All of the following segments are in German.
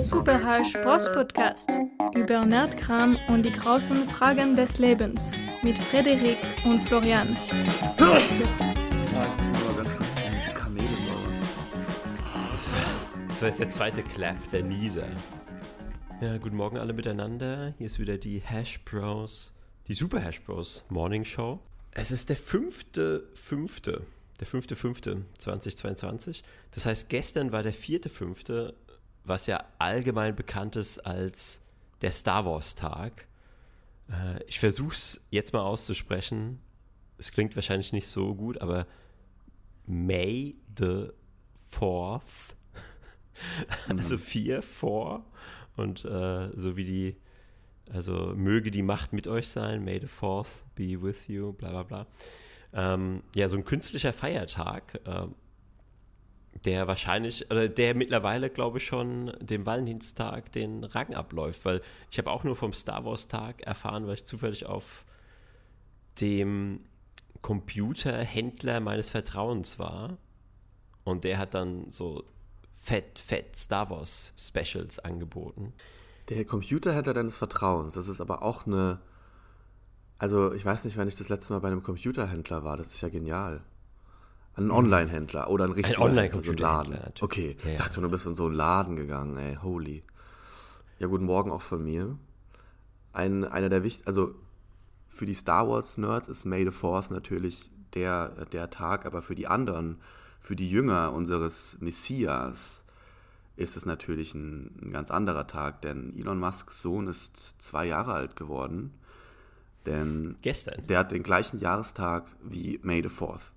Super Spross Podcast über Nerdkram und die großen Fragen des Lebens mit Frederik und Florian. Ja, ich muss mal ganz kurz die Kamele sauber. Das war jetzt der zweite Clap, der Nieser. Ja, guten Morgen alle miteinander. Hier ist wieder die Hash Bros, die Super Hash Bros Morning Show. Es ist der fünfte, fünfte, der fünfte, fünfte 2022. Das heißt, gestern war der vierte, fünfte, was ja allgemein bekannt ist als der Star Wars Tag. Äh, ich versuche es jetzt mal auszusprechen. Es klingt wahrscheinlich nicht so gut, aber May the Fourth, also vier, four und äh, so wie die, also möge die Macht mit euch sein, May the Fourth be with you, bla bla bla. Ähm, ja, so ein künstlicher Feiertag, ähm, der wahrscheinlich, oder der mittlerweile, glaube ich, schon dem Valentinstag den Rang abläuft, weil ich habe auch nur vom Star Wars Tag erfahren, weil ich zufällig auf dem Computerhändler meines Vertrauens war und der hat dann so fett, fett Star Wars Specials angeboten. Der Computerhändler deines Vertrauens, das ist aber auch eine. Also, ich weiß nicht, wann ich das letzte Mal bei einem Computerhändler war. Das ist ja genial. Ein Online-Händler oder ein richtiger Online-Computerhändler, Laden. natürlich. Okay, Ja, ich dachte, du bist in so einen Laden gegangen, ey, holy. Ja, guten Morgen auch von mir. Ein, einer der wichtigsten, also für die Star Wars-Nerds ist May the Fourth natürlich der, der Tag, aber für die anderen, für die Jünger unseres Messias, ist es natürlich ein, ein ganz anderer Tag, denn Elon Musks Sohn ist zwei Jahre alt geworden. Denn Gestern. der hat den gleichen Jahrestag wie May the Fourth.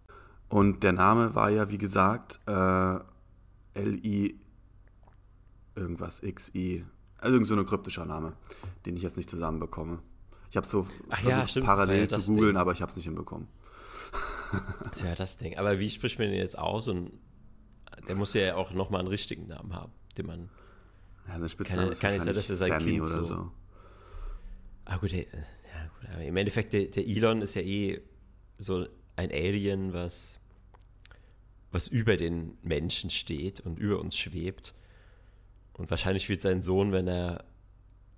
Und der Name war ja, wie gesagt, äh, L-I irgendwas, X-I. Also irgend so ein kryptischer Name, den ich jetzt nicht zusammenbekomme. Ich habe so Ach versucht, ja, stimmt, parallel ja zu googeln, aber ich habe es nicht hinbekommen. Tja, das Ding. Aber wie spricht man den jetzt aus? Und der muss ja auch nochmal einen richtigen Namen haben, den man. Ja, sein Spitzname Kann- ist kann wahrscheinlich er Sammy oder so- so. Ah, gut, ja, gut. Aber im Endeffekt, der, der Elon ist ja eh so ein Alien, was, was über den Menschen steht und über uns schwebt. Und wahrscheinlich wird sein Sohn, wenn er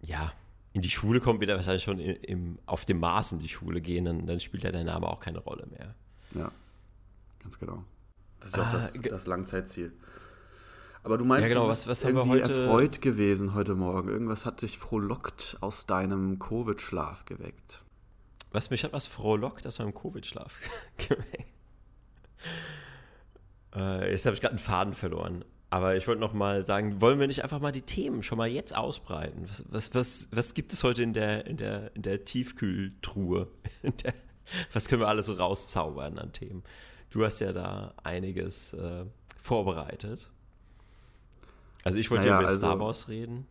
ja in die Schule kommt, wird er wahrscheinlich schon im, im, auf dem Mars in die Schule gehen, dann, dann spielt ja der Name auch keine Rolle mehr. Ja, ganz genau. Das ist Ah, auch das, das Langzeitziel. Aber du meinst, Ja, genau, du was- bist was wir irgendwie heute- erfreut gewesen heute Morgen. Irgendwas hat dich frohlockt aus deinem Covid-Schlaf geweckt. Was mich hat was frohlockt aus meinem Covid-Schlaf geweckt. Äh, jetzt habe ich gerade einen Faden verloren. Aber ich wollte noch mal sagen, wollen wir nicht einfach mal die Themen schon mal jetzt ausbreiten? Was, was, was, was gibt es heute in der, in der, in der Tiefkühltruhe? In der, was können wir alles so rauszaubern an Themen? Du hast ja da einiges äh, vorbereitet. Also ich wollte Naja, ja über also- Star Wars reden.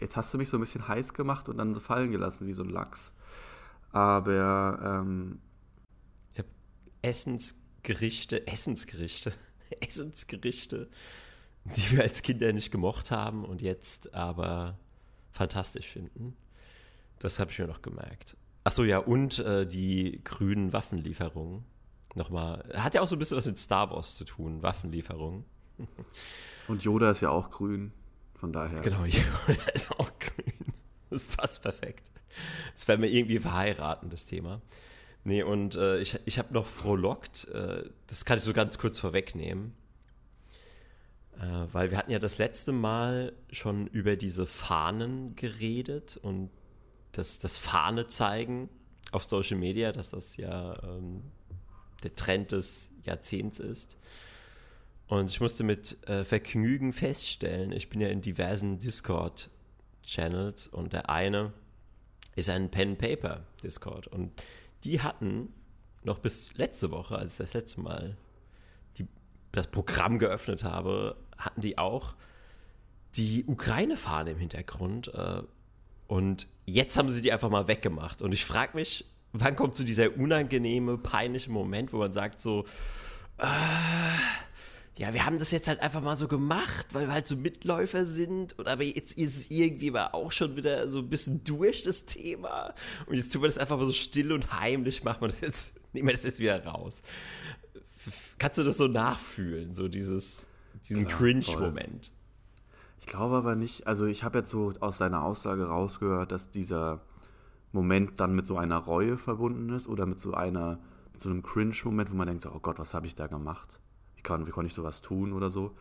Jetzt hast du mich so ein bisschen heiß gemacht und dann so fallen gelassen wie so ein Lachs. Aber ähm, Ich habe Essensgerichte, Essensgerichte, Essensgerichte, die wir als Kinder nicht gemocht haben und jetzt aber fantastisch finden. Das habe ich mir noch gemerkt. Achso, ja, und äh, die grünen Waffenlieferungen. Nochmal, hat ja auch so ein bisschen was mit Star Wars zu tun, Waffenlieferungen. und Yoda ist ja auch grün. Von daher. Genau, Yoda ist auch grün. Das ist fast perfekt. Das werden wir irgendwie verheiraten, das Thema. Nee, und äh, ich, ich habe noch frohlockt, äh, das kann ich so ganz kurz vorwegnehmen, äh, weil wir hatten ja das letzte Mal schon über diese Fahnen geredet und das, das Fahne zeigen auf Social Media, dass das ja ähm, der Trend des Jahrzehnts ist. Und ich musste mit äh, Vergnügen feststellen, ich bin ja in diversen Discord-Channels und der eine ist ein Pen-Paper-Discord. Und die hatten noch bis letzte Woche, als ich das letzte Mal die, das Programm geöffnet habe, hatten die auch die Ukraine-Fahne im Hintergrund. Äh, und jetzt haben sie die einfach mal weggemacht. Und ich frage mich, wann kommt so dieser unangenehme, peinliche Moment, wo man sagt so, äh, ja, wir haben das jetzt halt einfach mal so gemacht, weil wir halt so Mitläufer sind. Und aber jetzt ist es irgendwie aber auch schon wieder so ein bisschen durch das Thema. Und jetzt tun wir das einfach mal so still und heimlich, machen wir das jetzt, nehmen wir das jetzt wieder raus. Kannst du das so nachfühlen, so dieses, diesen Cringe-Moment? Ich glaube aber nicht, also ich habe jetzt so aus seiner Aussage rausgehört, dass dieser Moment dann mit so einer Reue verbunden ist oder mit so einer, mit so einem Cringe-Moment, wo man denkt, so, oh Gott, was habe ich da gemacht? Wie, kann, wie konnte ich sowas tun oder so?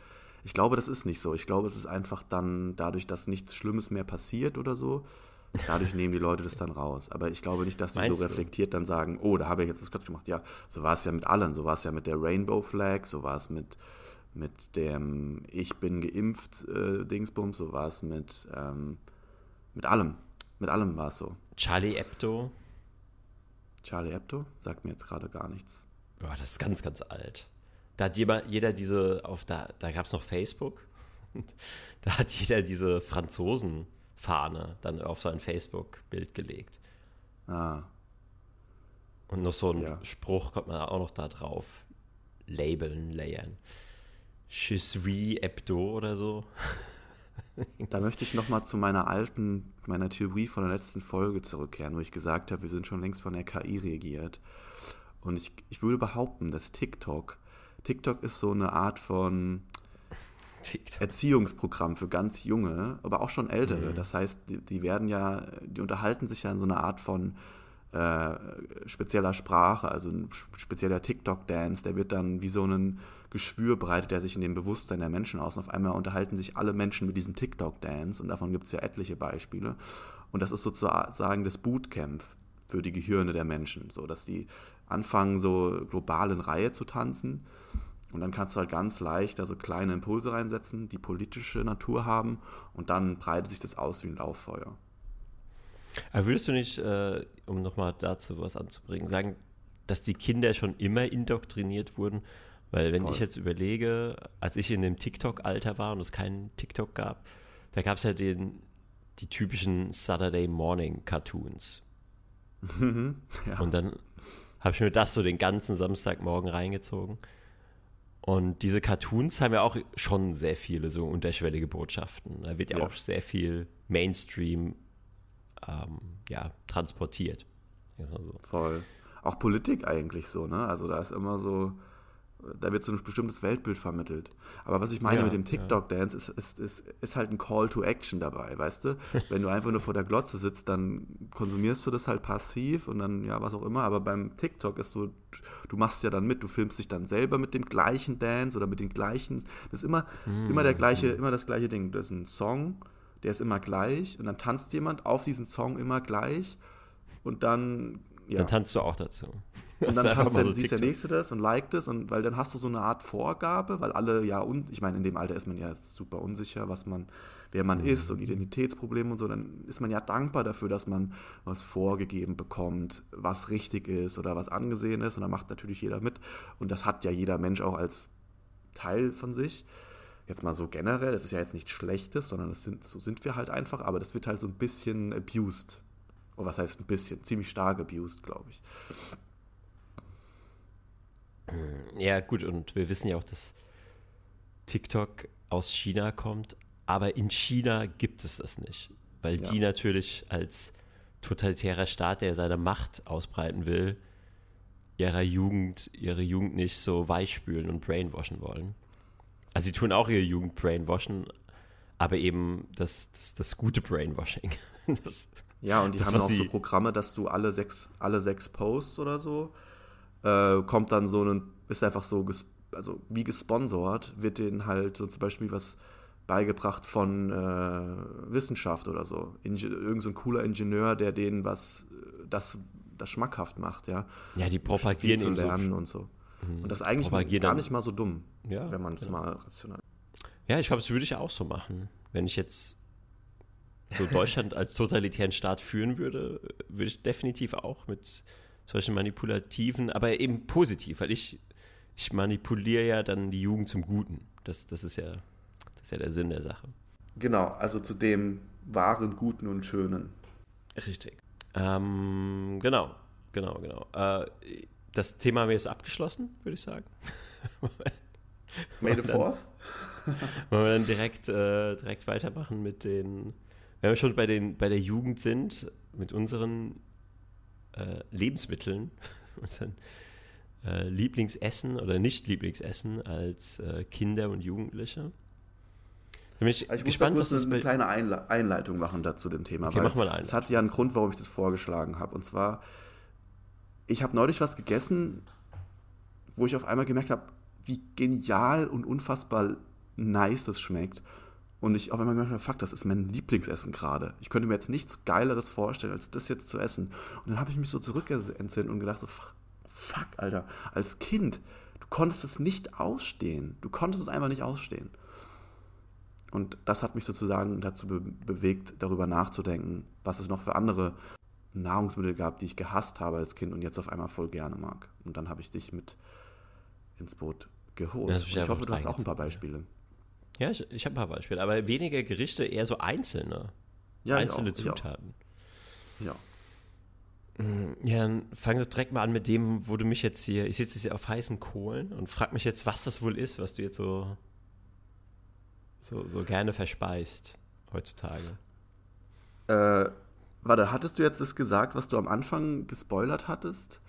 Ich glaube, das ist nicht so. Ich glaube, es ist einfach dann dadurch, dass nichts Schlimmes mehr passiert oder so, dadurch nehmen die Leute das dann raus. Aber ich glaube nicht, dass sie so reflektiert dann sagen, oh, da habe ich jetzt was Gott gemacht. Ja, so war es ja mit allen. So war es ja mit der Rainbow Flag, so war es mit, mit dem Ich bin geimpft äh, Dingsbums, so war es mit, ähm, mit allem. Mit allem war es so. Charlie Hebdo. Charlie Hebdo? Sagt mir jetzt gerade gar nichts. Boah, das ist ganz, ganz alt. Da hat jeder, jeder diese, auf da, da gab es noch Facebook. da hat jeder diese Franzosen-Fahne dann auf sein Facebook-Bild gelegt. Ah. Und noch so ein ja. Spruch kommt man auch noch da drauf. Labeln, layern. Je suis Hebdo oder so. da möchte ich nochmal zu meiner alten, meiner Theorie von der letzten Folge zurückkehren, wo ich gesagt habe, wir sind schon längst von der KI regiert. Und ich, ich würde behaupten, dass TikTok TikTok ist so eine Art von TikTok. Erziehungsprogramm für ganz junge, aber auch schon ältere. Mhm. Das heißt, die, die, werden ja, die unterhalten sich ja in so einer Art von äh, spezieller Sprache, also ein spezieller TikTok-Dance, der wird dann wie so ein Geschwür breitet der sich in dem Bewusstsein der Menschen aus. Und auf einmal unterhalten sich alle Menschen mit diesem TikTok-Dance und davon gibt es ja etliche Beispiele. Und das ist sozusagen das Bootcamp für die Gehirne der Menschen, so dass die anfangen, so global in Reihe zu tanzen. Und dann kannst du halt ganz leicht da so kleine Impulse reinsetzen, die politische Natur haben. Und dann breitet sich das aus wie ein Lauffeuer. Aber würdest du nicht, äh, um nochmal dazu was anzubringen, sagen, dass die Kinder schon immer indoktriniert wurden? Weil wenn Voll. ich jetzt überlege, als ich in dem TikTok-Alter war und es keinen TikTok gab, da gab es ja den, die typischen Saturday Morning Cartoons. ja. Und dann habe ich mir das so den ganzen Samstagmorgen reingezogen. Und diese Cartoons haben ja auch schon sehr viele so unterschwellige Botschaften. Da wird ja, ja. auch sehr viel Mainstream ähm, ja, transportiert. Ja, so. Voll. Auch Politik eigentlich so, ne? Also da ist immer so, da wird so ein bestimmtes Weltbild vermittelt. Aber was ich meine ja, mit dem TikTok-Dance ist, ist, ist, ist, halt ein Call to Action dabei, weißt du? Wenn du einfach nur vor der Glotze sitzt, dann konsumierst du das halt passiv und dann, ja, was auch immer. Aber beim TikTok ist so, du machst ja dann mit, du filmst dich dann selber mit dem gleichen Dance oder mit den gleichen. Das ist immer, mm. immer der gleiche, immer das gleiche Ding. Das ist ein Song, der ist immer gleich und dann tanzt jemand auf diesen Song immer gleich und dann ja. Dann tanzt du auch dazu. Und dann tanzt so siehst der Nächste das und liked es und weil dann hast du so eine Art Vorgabe, weil alle ja, und ich meine, in dem Alter ist man ja super unsicher, was man, wer man mhm. ist und Identitätsprobleme und so, dann ist man ja dankbar dafür, dass man was vorgegeben bekommt, was richtig ist oder was angesehen ist und dann macht natürlich jeder mit und das hat ja jeder Mensch auch als Teil von sich. Jetzt mal so generell, das ist ja jetzt nichts Schlechtes, sondern das sind, so sind wir halt einfach, aber das wird halt so ein bisschen abused Oh, was heißt ein bisschen? Ziemlich stark abused, glaube ich. Ja, gut, und wir wissen ja auch, dass TikTok aus China kommt, aber in China gibt es das nicht, weil ja. die natürlich als totalitärer Staat, der seine Macht ausbreiten will, ihrer Jugend, ihre Jugend nicht so weichspülen und brainwashen wollen. Also sie tun auch ihre Jugend brainwashen, aber eben das, das, das gute Brainwashing. Das, ja, und die das, haben auch so Programme, dass du alle sechs, alle sechs Posts oder so, äh, kommt dann so ein, ist einfach so, also wie gesponsert, wird denen halt so zum Beispiel was beigebracht von äh, Wissenschaft oder so. Inge irgend so ein cooler Ingenieur, der denen was, das, das schmackhaft macht, ja. Ja, die propagieren zu lernen so. und so. Mhm. Und das ist eigentlich gar nicht mal so dumm, ja, wenn man es genau. mal rational. Ja, ich glaube, das würde ich auch so machen. Wenn ich jetzt so Deutschland als totalitären Staat führen würde, würde ich definitiv auch mit solchen manipulativen, aber eben positiv, weil ich, ich manipuliere ja dann die Jugend zum Guten. Das, das, ist ja, das ist ja der Sinn der Sache. Genau, also zu dem wahren, guten und schönen. Richtig. Ähm, genau, genau, genau. Äh, das Thema haben wir jetzt abgeschlossen, würde ich sagen. May the fourth? Wollen wir dann direkt, äh, direkt weitermachen mit den wenn wir schon bei, den, bei der Jugend sind, mit unseren äh, Lebensmitteln, unseren äh, Lieblingsessen oder Nicht-Lieblingsessen als äh, Kinder und Jugendliche, Bin ich, ich gespannt, muss da was kurz eine, kleine Einle Einleitung machen dazu dem Thema. Okay, mach mal eine Es hat ja einen Grund, warum ich das vorgeschlagen habe. Und zwar, ich habe neulich was gegessen, wo ich auf einmal gemerkt habe, wie genial und unfassbar nice das schmeckt. Und ich auf einmal gemerkt habe, fuck, das ist mein Lieblingsessen gerade. Ich könnte mir jetzt nichts Geileres vorstellen, als das jetzt zu essen. Und dann habe ich mich so zurückentsinnt und gedacht, so, fuck, Alter, als Kind, du konntest es nicht ausstehen. Du konntest es einfach nicht ausstehen. Und das hat mich sozusagen dazu be bewegt, darüber nachzudenken, was es noch für andere Nahrungsmittel gab, die ich gehasst habe als Kind und jetzt auf einmal voll gerne mag. Und dann habe ich dich mit ins Boot geholt. Ich hoffe, du hast auch ein paar Beispiele. Ja, ich, ich habe ein paar Beispiele, aber weniger Gerichte, eher so einzelne. Ja, einzelne auch. Zutaten. Ja. Ja, dann fang doch direkt mal an mit dem, wo du mich jetzt hier, ich sitze jetzt hier auf heißen Kohlen und frag mich jetzt, was das wohl ist, was du jetzt so, so, so gerne verspeist heutzutage. Äh, warte, hattest du jetzt das gesagt, was du am Anfang gespoilert hattest?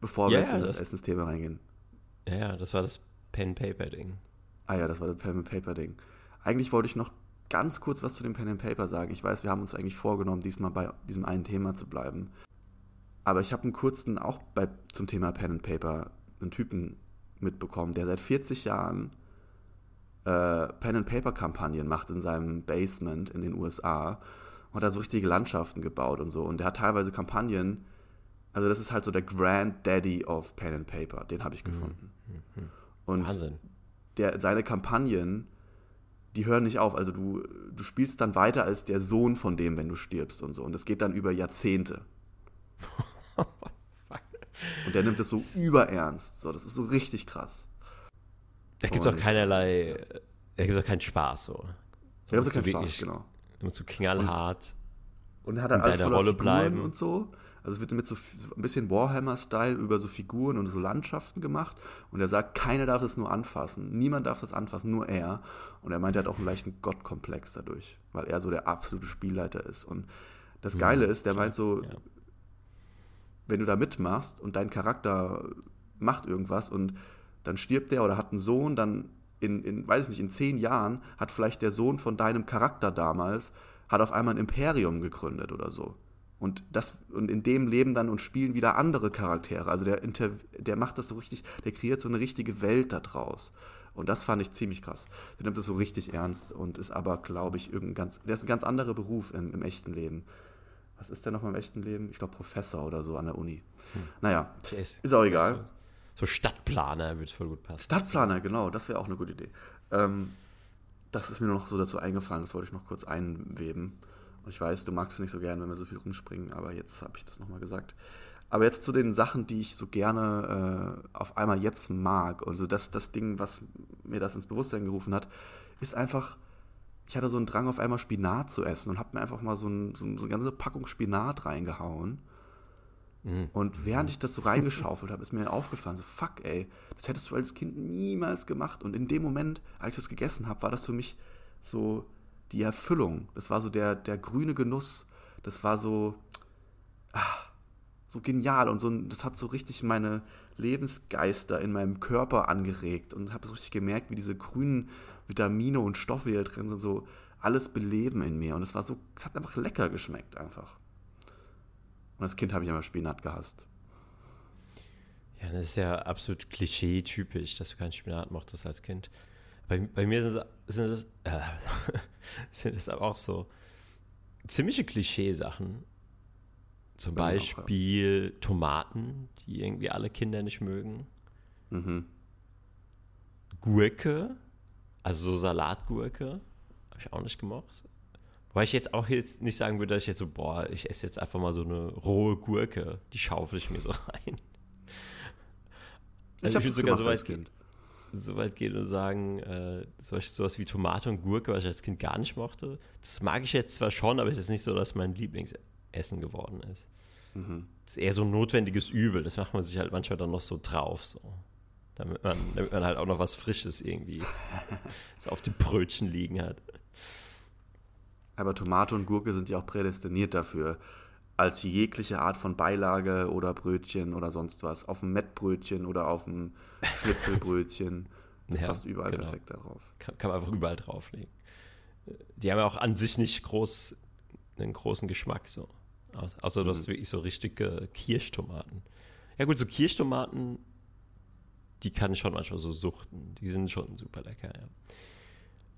Bevor wir Ja, jetzt ja, in das, das- Essensthema reingehen. Ja, ja, das war das Pen-Paper-Ding. Ah ja, das war das Pen and Paper Ding. Eigentlich wollte ich noch ganz kurz was zu dem Pen and Paper sagen. Ich weiß, wir haben uns eigentlich vorgenommen, diesmal bei diesem einen Thema zu bleiben. Aber ich habe einen kurzen, auch bei, zum Thema Pen and Paper, einen Typen mitbekommen, der seit 40 Jahren äh, Pen and Paper Kampagnen macht in seinem Basement in den USA und hat da so richtige Landschaften gebaut und so. Und der hat teilweise Kampagnen, also das ist halt so der Grand Daddy of Pen and Paper, den habe ich gefunden. Und Wahnsinn. Der, seine Kampagnen, die hören nicht auf. Also du, du spielst dann weiter als der Sohn von dem, wenn du stirbst und so. Und das geht dann über Jahrzehnte. und der nimmt es so überernst. So, das ist so richtig krass. Da gibt es auch Und- keinerlei, da gibt es auch keinen Spaß so. So musst du keinen Spaß, wirklich- genau. Du musst so knallhart. Und hat dann alles voller Rolle Figuren bleiben. und so. Also es wird mit so, so ein bisschen Warhammer-Style über so Figuren und so Landschaften gemacht. Und er sagt, keiner darf es nur anfassen. Niemand darf das anfassen, nur er. Und er meint, er hat auch einen leichten Gottkomplex dadurch, weil er so der absolute Spielleiter ist. Und das Geile ist, der meint so, Ja. wenn du da mitmachst und dein Charakter macht irgendwas und dann stirbt der oder hat einen Sohn, dann in, in, weiß ich nicht, in zehn Jahren hat vielleicht der Sohn von deinem Charakter damals, hat auf einmal ein Imperium gegründet oder so. Und, das, und in dem leben dann und spielen wieder andere Charaktere. Also der, inter, der macht das so richtig, der kreiert so eine richtige Welt da draus. Und das fand ich ziemlich krass. Der nimmt das so richtig ernst und ist aber, glaube ich, irgendein ganz, der ist ein ganz anderer Beruf im, im echten Leben. Was ist der nochmal im echten Leben? Ich glaube Professor oder so an der Uni. Naja, Der ist, ist auch egal. So, so Stadtplaner wird voll gut passen. Stadtplaner, genau, das wäre auch eine gute Idee. Ähm, das ist mir nur noch so dazu eingefallen, das wollte ich noch kurz einweben. Ich weiß, du magst es nicht so gerne, wenn wir so viel rumspringen, aber jetzt habe ich das nochmal gesagt. Aber jetzt zu den Sachen, die ich so gerne äh, auf einmal jetzt mag. Also das, das Ding, was mir das ins Bewusstsein gerufen hat, ist einfach, ich hatte so einen Drang, auf einmal Spinat zu essen und habe mir einfach mal so, ein, so, ein- so eine ganze Packung Spinat reingehauen. Mhm. Und während ich das so reingeschaufelt habe, ist mir aufgefallen, so fuck, ey, das hättest du als Kind niemals gemacht. Und in dem Moment, als ich das gegessen habe, war das für mich so die Erfüllung. Das war so der, der grüne Genuss. Das war so, ah, so genial und so, das hat so richtig meine Lebensgeister in meinem Körper angeregt und habe so richtig gemerkt, wie diese grünen Vitamine und Stoffe, die da drin sind, so alles beleben in mir. Und es war so, es hat einfach lecker geschmeckt einfach. Und als Kind habe ich immer Spinat gehasst. Ja, das ist ja absolut klischee-typisch, dass du keinen Spinat mochtest als Kind. Bei, bei mir sind, es- sind, das, äh, sind das aber auch so ziemliche Klischeesachen. Zum Bei mir auch, ja. Beispiel Tomaten, die irgendwie alle Kinder nicht mögen. Mhm. Gurke, also so Salatgurke, habe ich auch nicht gemocht. Wobei ich jetzt auch jetzt nicht sagen würde, dass ich jetzt so, boah, ich esse jetzt einfach mal so eine rohe Gurke, die schaufel ich mir so rein. Ich Also habe ich das würde sogar gemacht so als weit, Kind. So weit gehen und sagen, äh, sowas, sowas wie Tomate und Gurke, was ich als Kind gar nicht mochte, das mag ich jetzt zwar schon, aber es ist nicht so, dass mein Lieblingsessen geworden ist. Mhm. Das ist eher so ein notwendiges Übel, das macht man sich halt manchmal dann noch so drauf, so. Damit man, damit man halt auch noch was Frisches irgendwie so auf dem Brötchen liegen hat. Aber Tomate und Gurke sind ja auch prädestiniert dafür, als jegliche Art von Beilage oder Brötchen oder sonst was. Auf dem Mettbrötchen oder auf dem Schnitzelbrötchen. Das Ja, passt überall genau. perfekt darauf. Kann, kann man einfach überall drauflegen. Die haben ja auch an sich nicht groß einen großen Geschmack so. Außer du hast Mhm. wirklich so richtige Kirschtomaten. Ja gut, so Kirschtomaten, die kann ich schon manchmal so suchten. Die sind schon super lecker,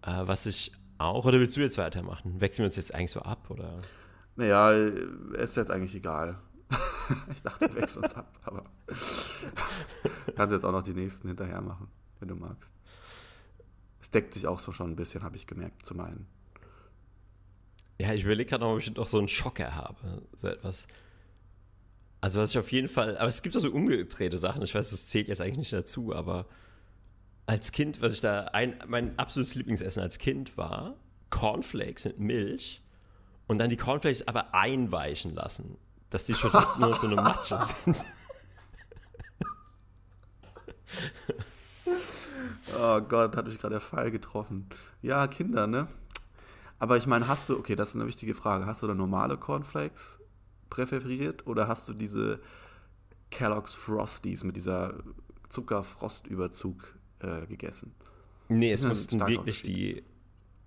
ja. Äh, was ich auch, oder willst du jetzt weitermachen? Wechseln wir uns jetzt eigentlich so ab, oder? Naja, ist jetzt eigentlich egal. ich dachte, wir wechseln uns ab, aber kannst jetzt auch noch die nächsten hinterher machen, wenn du magst. Es deckt sich auch so schon ein bisschen, habe ich gemerkt, zu meinen. Ja, ich überlege gerade noch, ob ich noch so einen Schocker habe. So etwas. Also, was ich auf jeden Fall. Aber es gibt auch so umgedrehte Sachen. Ich weiß, das zählt jetzt eigentlich nicht dazu, aber als Kind, was ich da. Ein, mein absolutes Lieblingsessen als Kind war Cornflakes mit Milch und dann die Cornflakes aber einweichen lassen. Dass die schon fast nur so eine Matsche sind. Oh Gott, hat mich gerade der Fall getroffen. Ja, Kinder, ne? Aber ich meine, hast du, okay, das ist eine wichtige Frage. Hast du da normale Cornflakes präferiert oder hast du diese Kellogg's Frosties mit dieser Zuckerfrostüberzug äh, gegessen? Nee, es mussten wirklich die.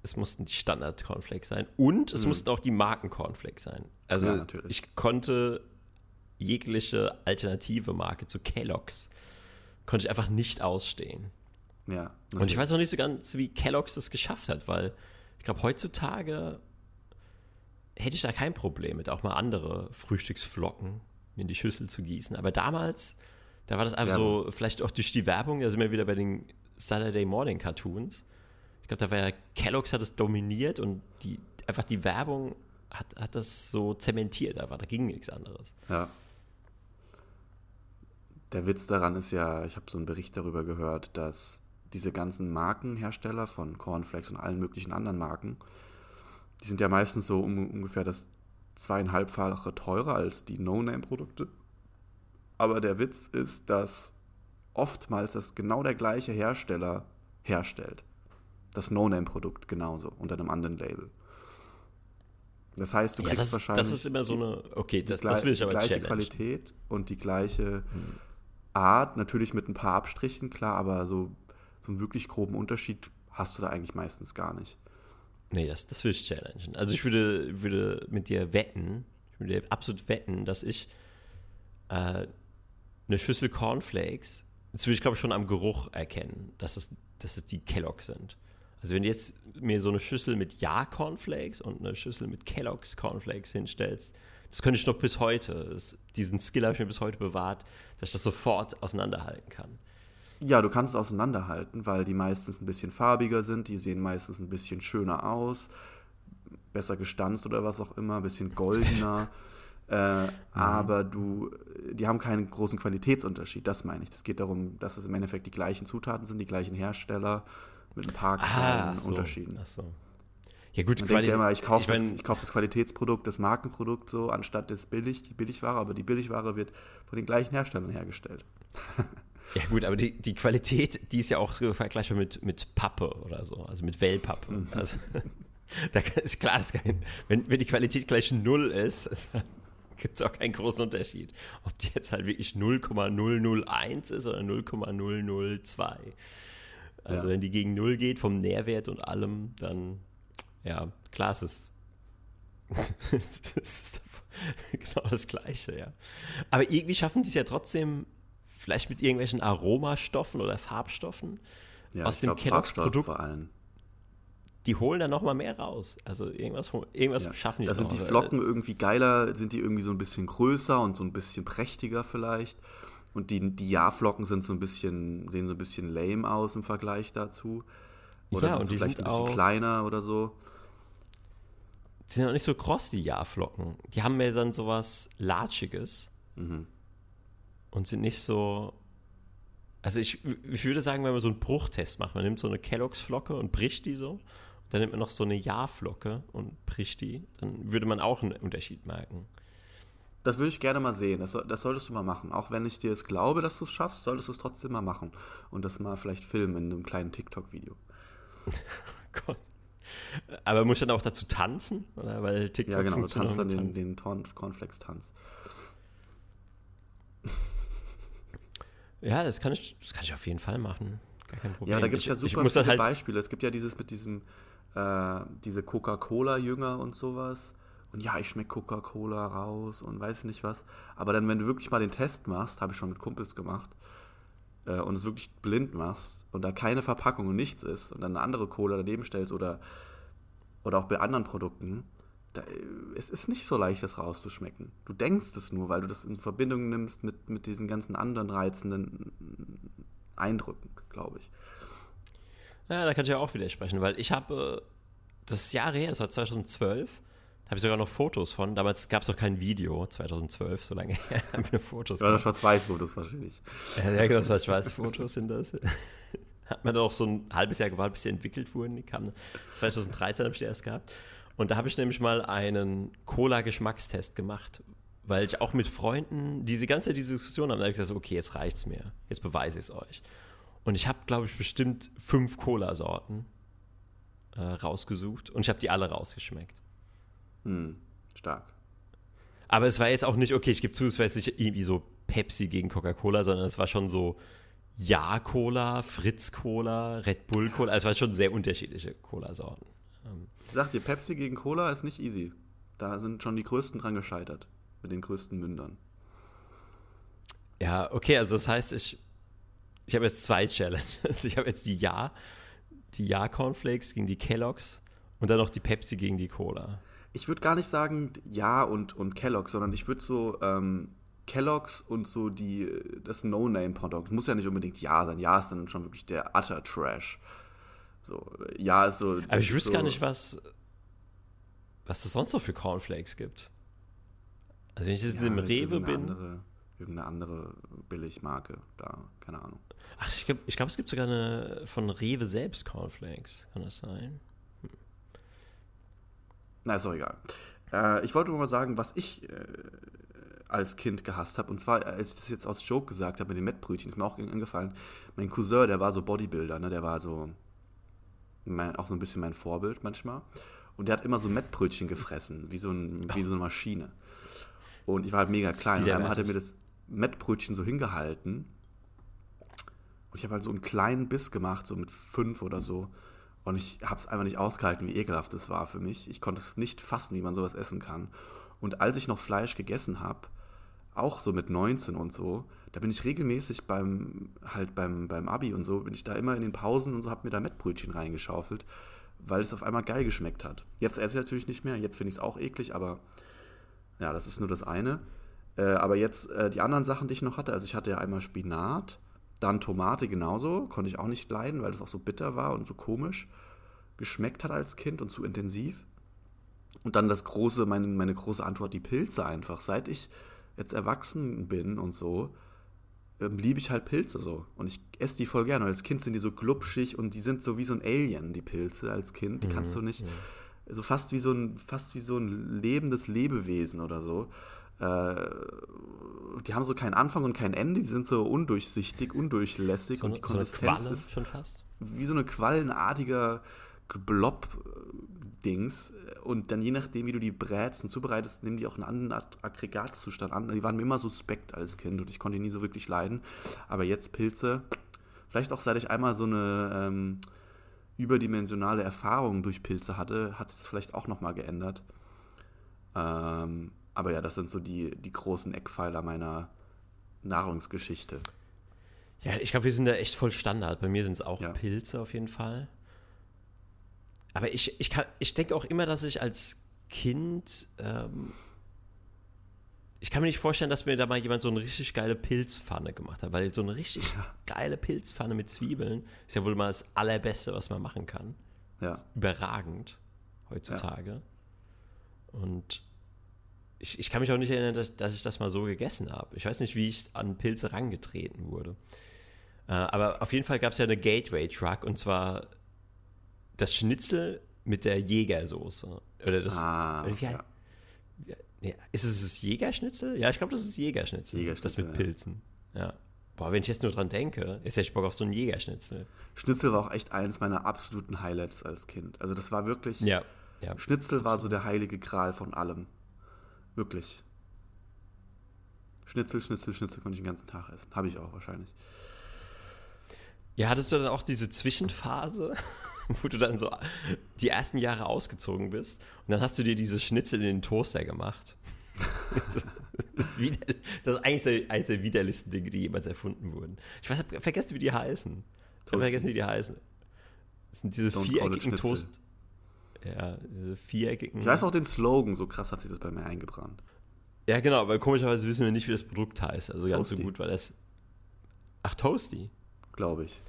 Es mussten die Standard-Cornflakes sein. Und es mussten auch die Marken-Cornflakes sein. Also Ja, natürlich. ich konnte jegliche alternative Marke zu Kellogg's konnte ich einfach nicht ausstehen. Ja. Und ich weiß noch nicht so ganz, wie Kellogg's das geschafft hat, weil ich glaube, heutzutage hätte ich da kein Problem mit, auch mal andere Frühstücksflocken in die Schüssel zu gießen. Aber damals, da war das einfach Werbung. so, vielleicht auch durch die Werbung, da sind wir wieder bei den Saturday Morning Cartoons. Ich glaube, da war ja Kellogg's hat es dominiert und die, einfach die Werbung hat, hat das so zementiert, aber da ging nichts anderes. Ja. Der Witz daran ist ja, ich habe so einen Bericht darüber gehört, dass diese ganzen Markenhersteller von Cornflakes und allen möglichen anderen Marken, die sind ja meistens so um, ungefähr das zweieinhalbfache teurer als die No-Name-Produkte. Aber der Witz ist, dass oftmals das genau der gleiche Hersteller herstellt. Das No-Name-Produkt genauso, unter einem anderen Label. Das heißt, du Ja, kriegst das, wahrscheinlich das ist immer so eine, okay, das, die, das will ich die aber gleiche challengen. Qualität und die gleiche Art, natürlich mit ein paar Abstrichen, klar, aber so, so einen wirklich groben Unterschied hast du da eigentlich meistens gar nicht. Nee, das, das will ich challengen. Also ich würde, würde mit dir wetten, ich würde absolut wetten, dass ich äh, eine Schüssel Cornflakes, das würde ich glaube ich schon am Geruch erkennen, dass es, dass es die Kelloggs sind. Also wenn du jetzt mir so eine Schüssel mit Ja Cornflakes und eine Schüssel mit Kellogg's Cornflakes hinstellst, das könnte ich noch bis heute, das, diesen Skill habe ich mir bis heute bewahrt, dass ich das sofort auseinanderhalten kann. Ja, du kannst es auseinanderhalten, weil die meistens ein bisschen farbiger sind, die sehen meistens ein bisschen schöner aus, besser gestanzt oder was auch immer, ein bisschen goldener. äh, Aber du, die haben keinen großen Qualitätsunterschied, das meine ich. Es geht darum, dass es im Endeffekt die gleichen Zutaten sind, die gleichen Hersteller mit ein paar kleinen ach so, Unterschieden. Ach so. Ja gut, Man denkt ja immer, ich kaufe das, ich kauf das Qualitätsprodukt, das Markenprodukt so, anstatt das billig, die Billigware, aber die Billigware wird von den gleichen Herstellern hergestellt. Ja gut, aber die, die Qualität, die ist ja auch so vergleichbar mit, mit Pappe oder so, also mit Wellpappe. Mhm. Also, da ist klar, dass kein, wenn, wenn die Qualität gleich null ist, gibt es auch keinen großen Unterschied. Ob die jetzt halt wirklich 0,001 ist oder 0,002. Also Ja. wenn die gegen null geht vom Nährwert und allem, dann ja, klar, es ist es ist genau das Gleiche, ja. Aber irgendwie schaffen die es ja trotzdem, vielleicht mit irgendwelchen Aromastoffen oder Farbstoffen, Ja, Aus dem glaub, Kellogg's Farbstoff Produkt- vor allem. die holen dann nochmal mehr raus. Also irgendwas, irgendwas Ja. schaffen die Da sind die Flocken irgendwie geiler, sind die irgendwie so ein bisschen größer und so ein bisschen prächtiger vielleicht. Und die, die Ja-Flocken sind so ein bisschen, sehen so ein bisschen lame aus im Vergleich dazu. Oder Ja, sind und so die vielleicht sind ein bisschen auch- kleiner oder so. Die sind auch nicht so kross, die Ja-Flocken. Die haben mehr dann sowas Latschiges Mhm. und sind nicht so. Also ich, ich würde sagen, wenn man so einen Bruchtest macht, man nimmt so eine Kelloggs-Flocke und bricht die so, dann nimmt man noch so eine Ja-Flocke und bricht die, dann würde man auch einen Unterschied merken. Das würde ich gerne mal sehen. Das, das solltest du mal machen. Auch wenn ich dir es glaube, dass du es schaffst, solltest du es trotzdem mal machen. Und das mal vielleicht filmen in einem kleinen TikTok-Video. Gott. Aber muss ich dann auch dazu tanzen? Oder? Weil TikTok Ja, genau. Du tanzt dann den, den Cornflakes-Tanz. Ja, das kann, ich, das kann ich auf jeden Fall machen. Gar kein Problem. Ja, da gibt es ja Ich- ich super viele halt, Beispiele. Es gibt ja dieses mit diesem äh, diese Coca-Cola-Jünger und sowas. Und ja, ich schmecke Coca-Cola raus und weiß nicht was. Aber dann, wenn du wirklich mal den Test machst, habe ich schon mit Kumpels gemacht, äh, und es wirklich blind machst und da keine Verpackung und nichts ist und dann eine andere Cola daneben stellst oder, oder auch bei anderen Produkten, da, es ist nicht so leicht, das rauszuschmecken. Du denkst es nur, weil du das in Verbindung nimmst mit, mit diesen ganzen anderen reizenden Eindrücken, glaube ich. Ja, da kann ich ja auch widersprechen, weil ich habe, äh, das Jahr her, das war 2012, da habe ich sogar noch Fotos von. Damals gab es noch kein Video, 2012, so lange her, habe ich Fotos. Ja, Schwarz-Weiß-Fotos wahrscheinlich. Ja, ja genau, Schwarz-Weiß-Fotos sind das. Hat man auch so ein halbes Jahr gewartet, bis sie entwickelt wurden. Die kamen 2013 habe ich die erst gehabt. Und da habe ich nämlich mal einen Cola-Geschmackstest gemacht, weil ich auch mit Freunden diese ganze diese Diskussion haben. Da habe ich gesagt, okay, jetzt reicht's mir. Jetzt beweise ich es euch. Und ich habe, glaube ich, bestimmt fünf Cola-Sorten äh, rausgesucht und ich habe die alle rausgeschmeckt. Hm, stark. Aber es war jetzt auch nicht, okay, ich gebe zu, es war jetzt nicht irgendwie so Pepsi gegen Coca-Cola, sondern es war schon so Ja-Cola, Fritz-Cola, Red Bull-Cola. Also es waren schon sehr unterschiedliche Cola-Sorten. Ähm, ich sag dir, Pepsi gegen Cola ist nicht easy. Da sind schon die Größten dran gescheitert. Mit den größten Mündern. Ja, okay, also das heißt, ich, ich habe jetzt zwei Challenges. Ich habe jetzt die Ja, die Ja-Cornflakes gegen die Kelloggs und dann noch die Pepsi gegen die Cola ich würde gar nicht sagen Ja und, und Kellogg's, sondern ich würde so ähm, Kellogg's und so die, das No-Name-Produkt. Muss ja nicht unbedingt Ja sein. Ja ist dann schon wirklich der utter Trash. So, Ja ist so. Aber ich wüsste so, gar nicht, was, was es sonst noch für Cornflakes gibt. Also wenn ich jetzt ja, im Rewe bin. Andere, irgendeine andere Billigmarke da, keine Ahnung. Ach, ich glaube, ich glaub, es gibt sogar eine von Rewe selbst Cornflakes. Kann das sein? Na, ist doch egal. Äh, ich wollte nur mal sagen, was ich äh, als Kind gehasst habe. Und zwar, als ich das jetzt aus Joke gesagt habe mit den Mettbrötchen, ist mir auch angefallen. Mein Cousin, der war so Bodybuilder, ne? der war so mein, auch so ein bisschen mein Vorbild manchmal. Und der hat immer so Mettbrötchen gefressen, wie so, ein, wie so eine Maschine. Und ich war halt mega klein. Und einmal hat er mir das Mettbrötchen so hingehalten. Und ich habe halt so einen kleinen Biss gemacht, so mit fünf oder so. Und ich habe es einfach nicht ausgehalten, wie ekelhaft es war für mich. Ich konnte es nicht fassen, wie man sowas essen kann. Und als ich noch Fleisch gegessen habe, auch so mit 19 und so, da bin ich regelmäßig beim, halt beim, beim Abi und so, bin ich da immer in den Pausen und so, habe mir da Mettbrötchen reingeschaufelt, weil es auf einmal geil geschmeckt hat. Jetzt esse ich natürlich nicht mehr, jetzt finde ich es auch eklig, aber ja, das ist nur das eine. Äh, aber jetzt äh, die anderen Sachen, die ich noch hatte, also ich hatte ja einmal Spinat, dann Tomate genauso, konnte ich auch nicht leiden, weil es auch so bitter war und so komisch geschmeckt hat als Kind und zu intensiv. Und dann das große, meine, meine große Antwort, die Pilze einfach. Seit ich jetzt erwachsen bin und so, ähm, liebe ich halt Pilze so. Und ich esse die voll gerne. Als Kind sind die so glubschig und die sind so wie so ein Alien, die Pilze als Kind. Die mhm, kannst du nicht, ja. so fast wie so ein, fast wie so ein lebendes Lebewesen oder so. Äh, die haben so keinen Anfang und kein Ende, die sind so undurchsichtig, undurchlässig so und die Konsistenz so ist schon fast. wie so eine quallenartiger Blob-Dings. Und dann je nachdem, wie du die brätst und zubereitest, nehmen die auch einen anderen Aggregatzustand an. Die waren mir immer suspekt als Kind und ich konnte die nie so wirklich leiden. Aber jetzt Pilze, vielleicht auch seit ich einmal so eine ähm, überdimensionale Erfahrung durch Pilze hatte, hat sich das vielleicht auch nochmal geändert. Ähm, aber ja, das sind so die, die großen Eckpfeiler meiner Nahrungsgeschichte. Ja, ich glaube, wir sind da echt voll Standard. Bei mir sind es auch ja. Pilze auf jeden Fall. Aber ich, ich, ich denke auch immer, dass ich als Kind. Ähm, ich kann mir nicht vorstellen, dass mir da mal jemand so eine richtig geile Pilzpfanne gemacht hat, weil so eine richtig ja. geile Pilzpfanne mit Zwiebeln ist ja wohl mal das Allerbeste, was man machen kann. Ja. Überragend heutzutage. Ja. Und ich, ich kann mich auch nicht erinnern, dass, dass ich das mal so gegessen habe. Ich weiß nicht, wie ich an Pilze rangetreten wurde. Äh, aber auf jeden Fall gab es ja eine Gateway-Truck und zwar das Schnitzel mit der Jägersoße. Oder das. Ah, wie, ja. nee, ist es das Jägerschnitzel? Ja, ich glaube, das ist Jägerschnitzel. Jägerschnitzel. Das mit Pilzen. Ja. ja. Boah, wenn ich jetzt nur dran denke, ist ja Bock auf so einen Jägerschnitzel. Schnitzel war auch echt eines meiner absoluten Highlights als Kind. Also das war wirklich. Ja. ja Schnitzel war so der heilige Gral von allem. Wirklich. Schnitzel, Schnitzel, Schnitzel konnte ich den ganzen Tag essen. Habe ich auch wahrscheinlich. Ja, hattest du dann auch diese Zwischenphase, wo du dann so die ersten Jahre ausgezogen bist und dann hast du dir diese Schnitzel in den Toaster gemacht. das, ist wieder, das ist eigentlich eines der widerlichsten Dinge, die jemals erfunden wurden. Ich weiß, hab vergessen, wie die heißen. Ich habe vergessen, wie die heißen. Das sind diese Don't viereckigen Toast. Ja, diese viereckigen. Ich weiß auch den Slogan, so krass hat sich das bei mir eingebrannt. Ja, genau, aber komischerweise wissen wir nicht, wie das Produkt heißt. Also ganz Toasty. so gut, weil das. Ach, Toasty. Glaube ich.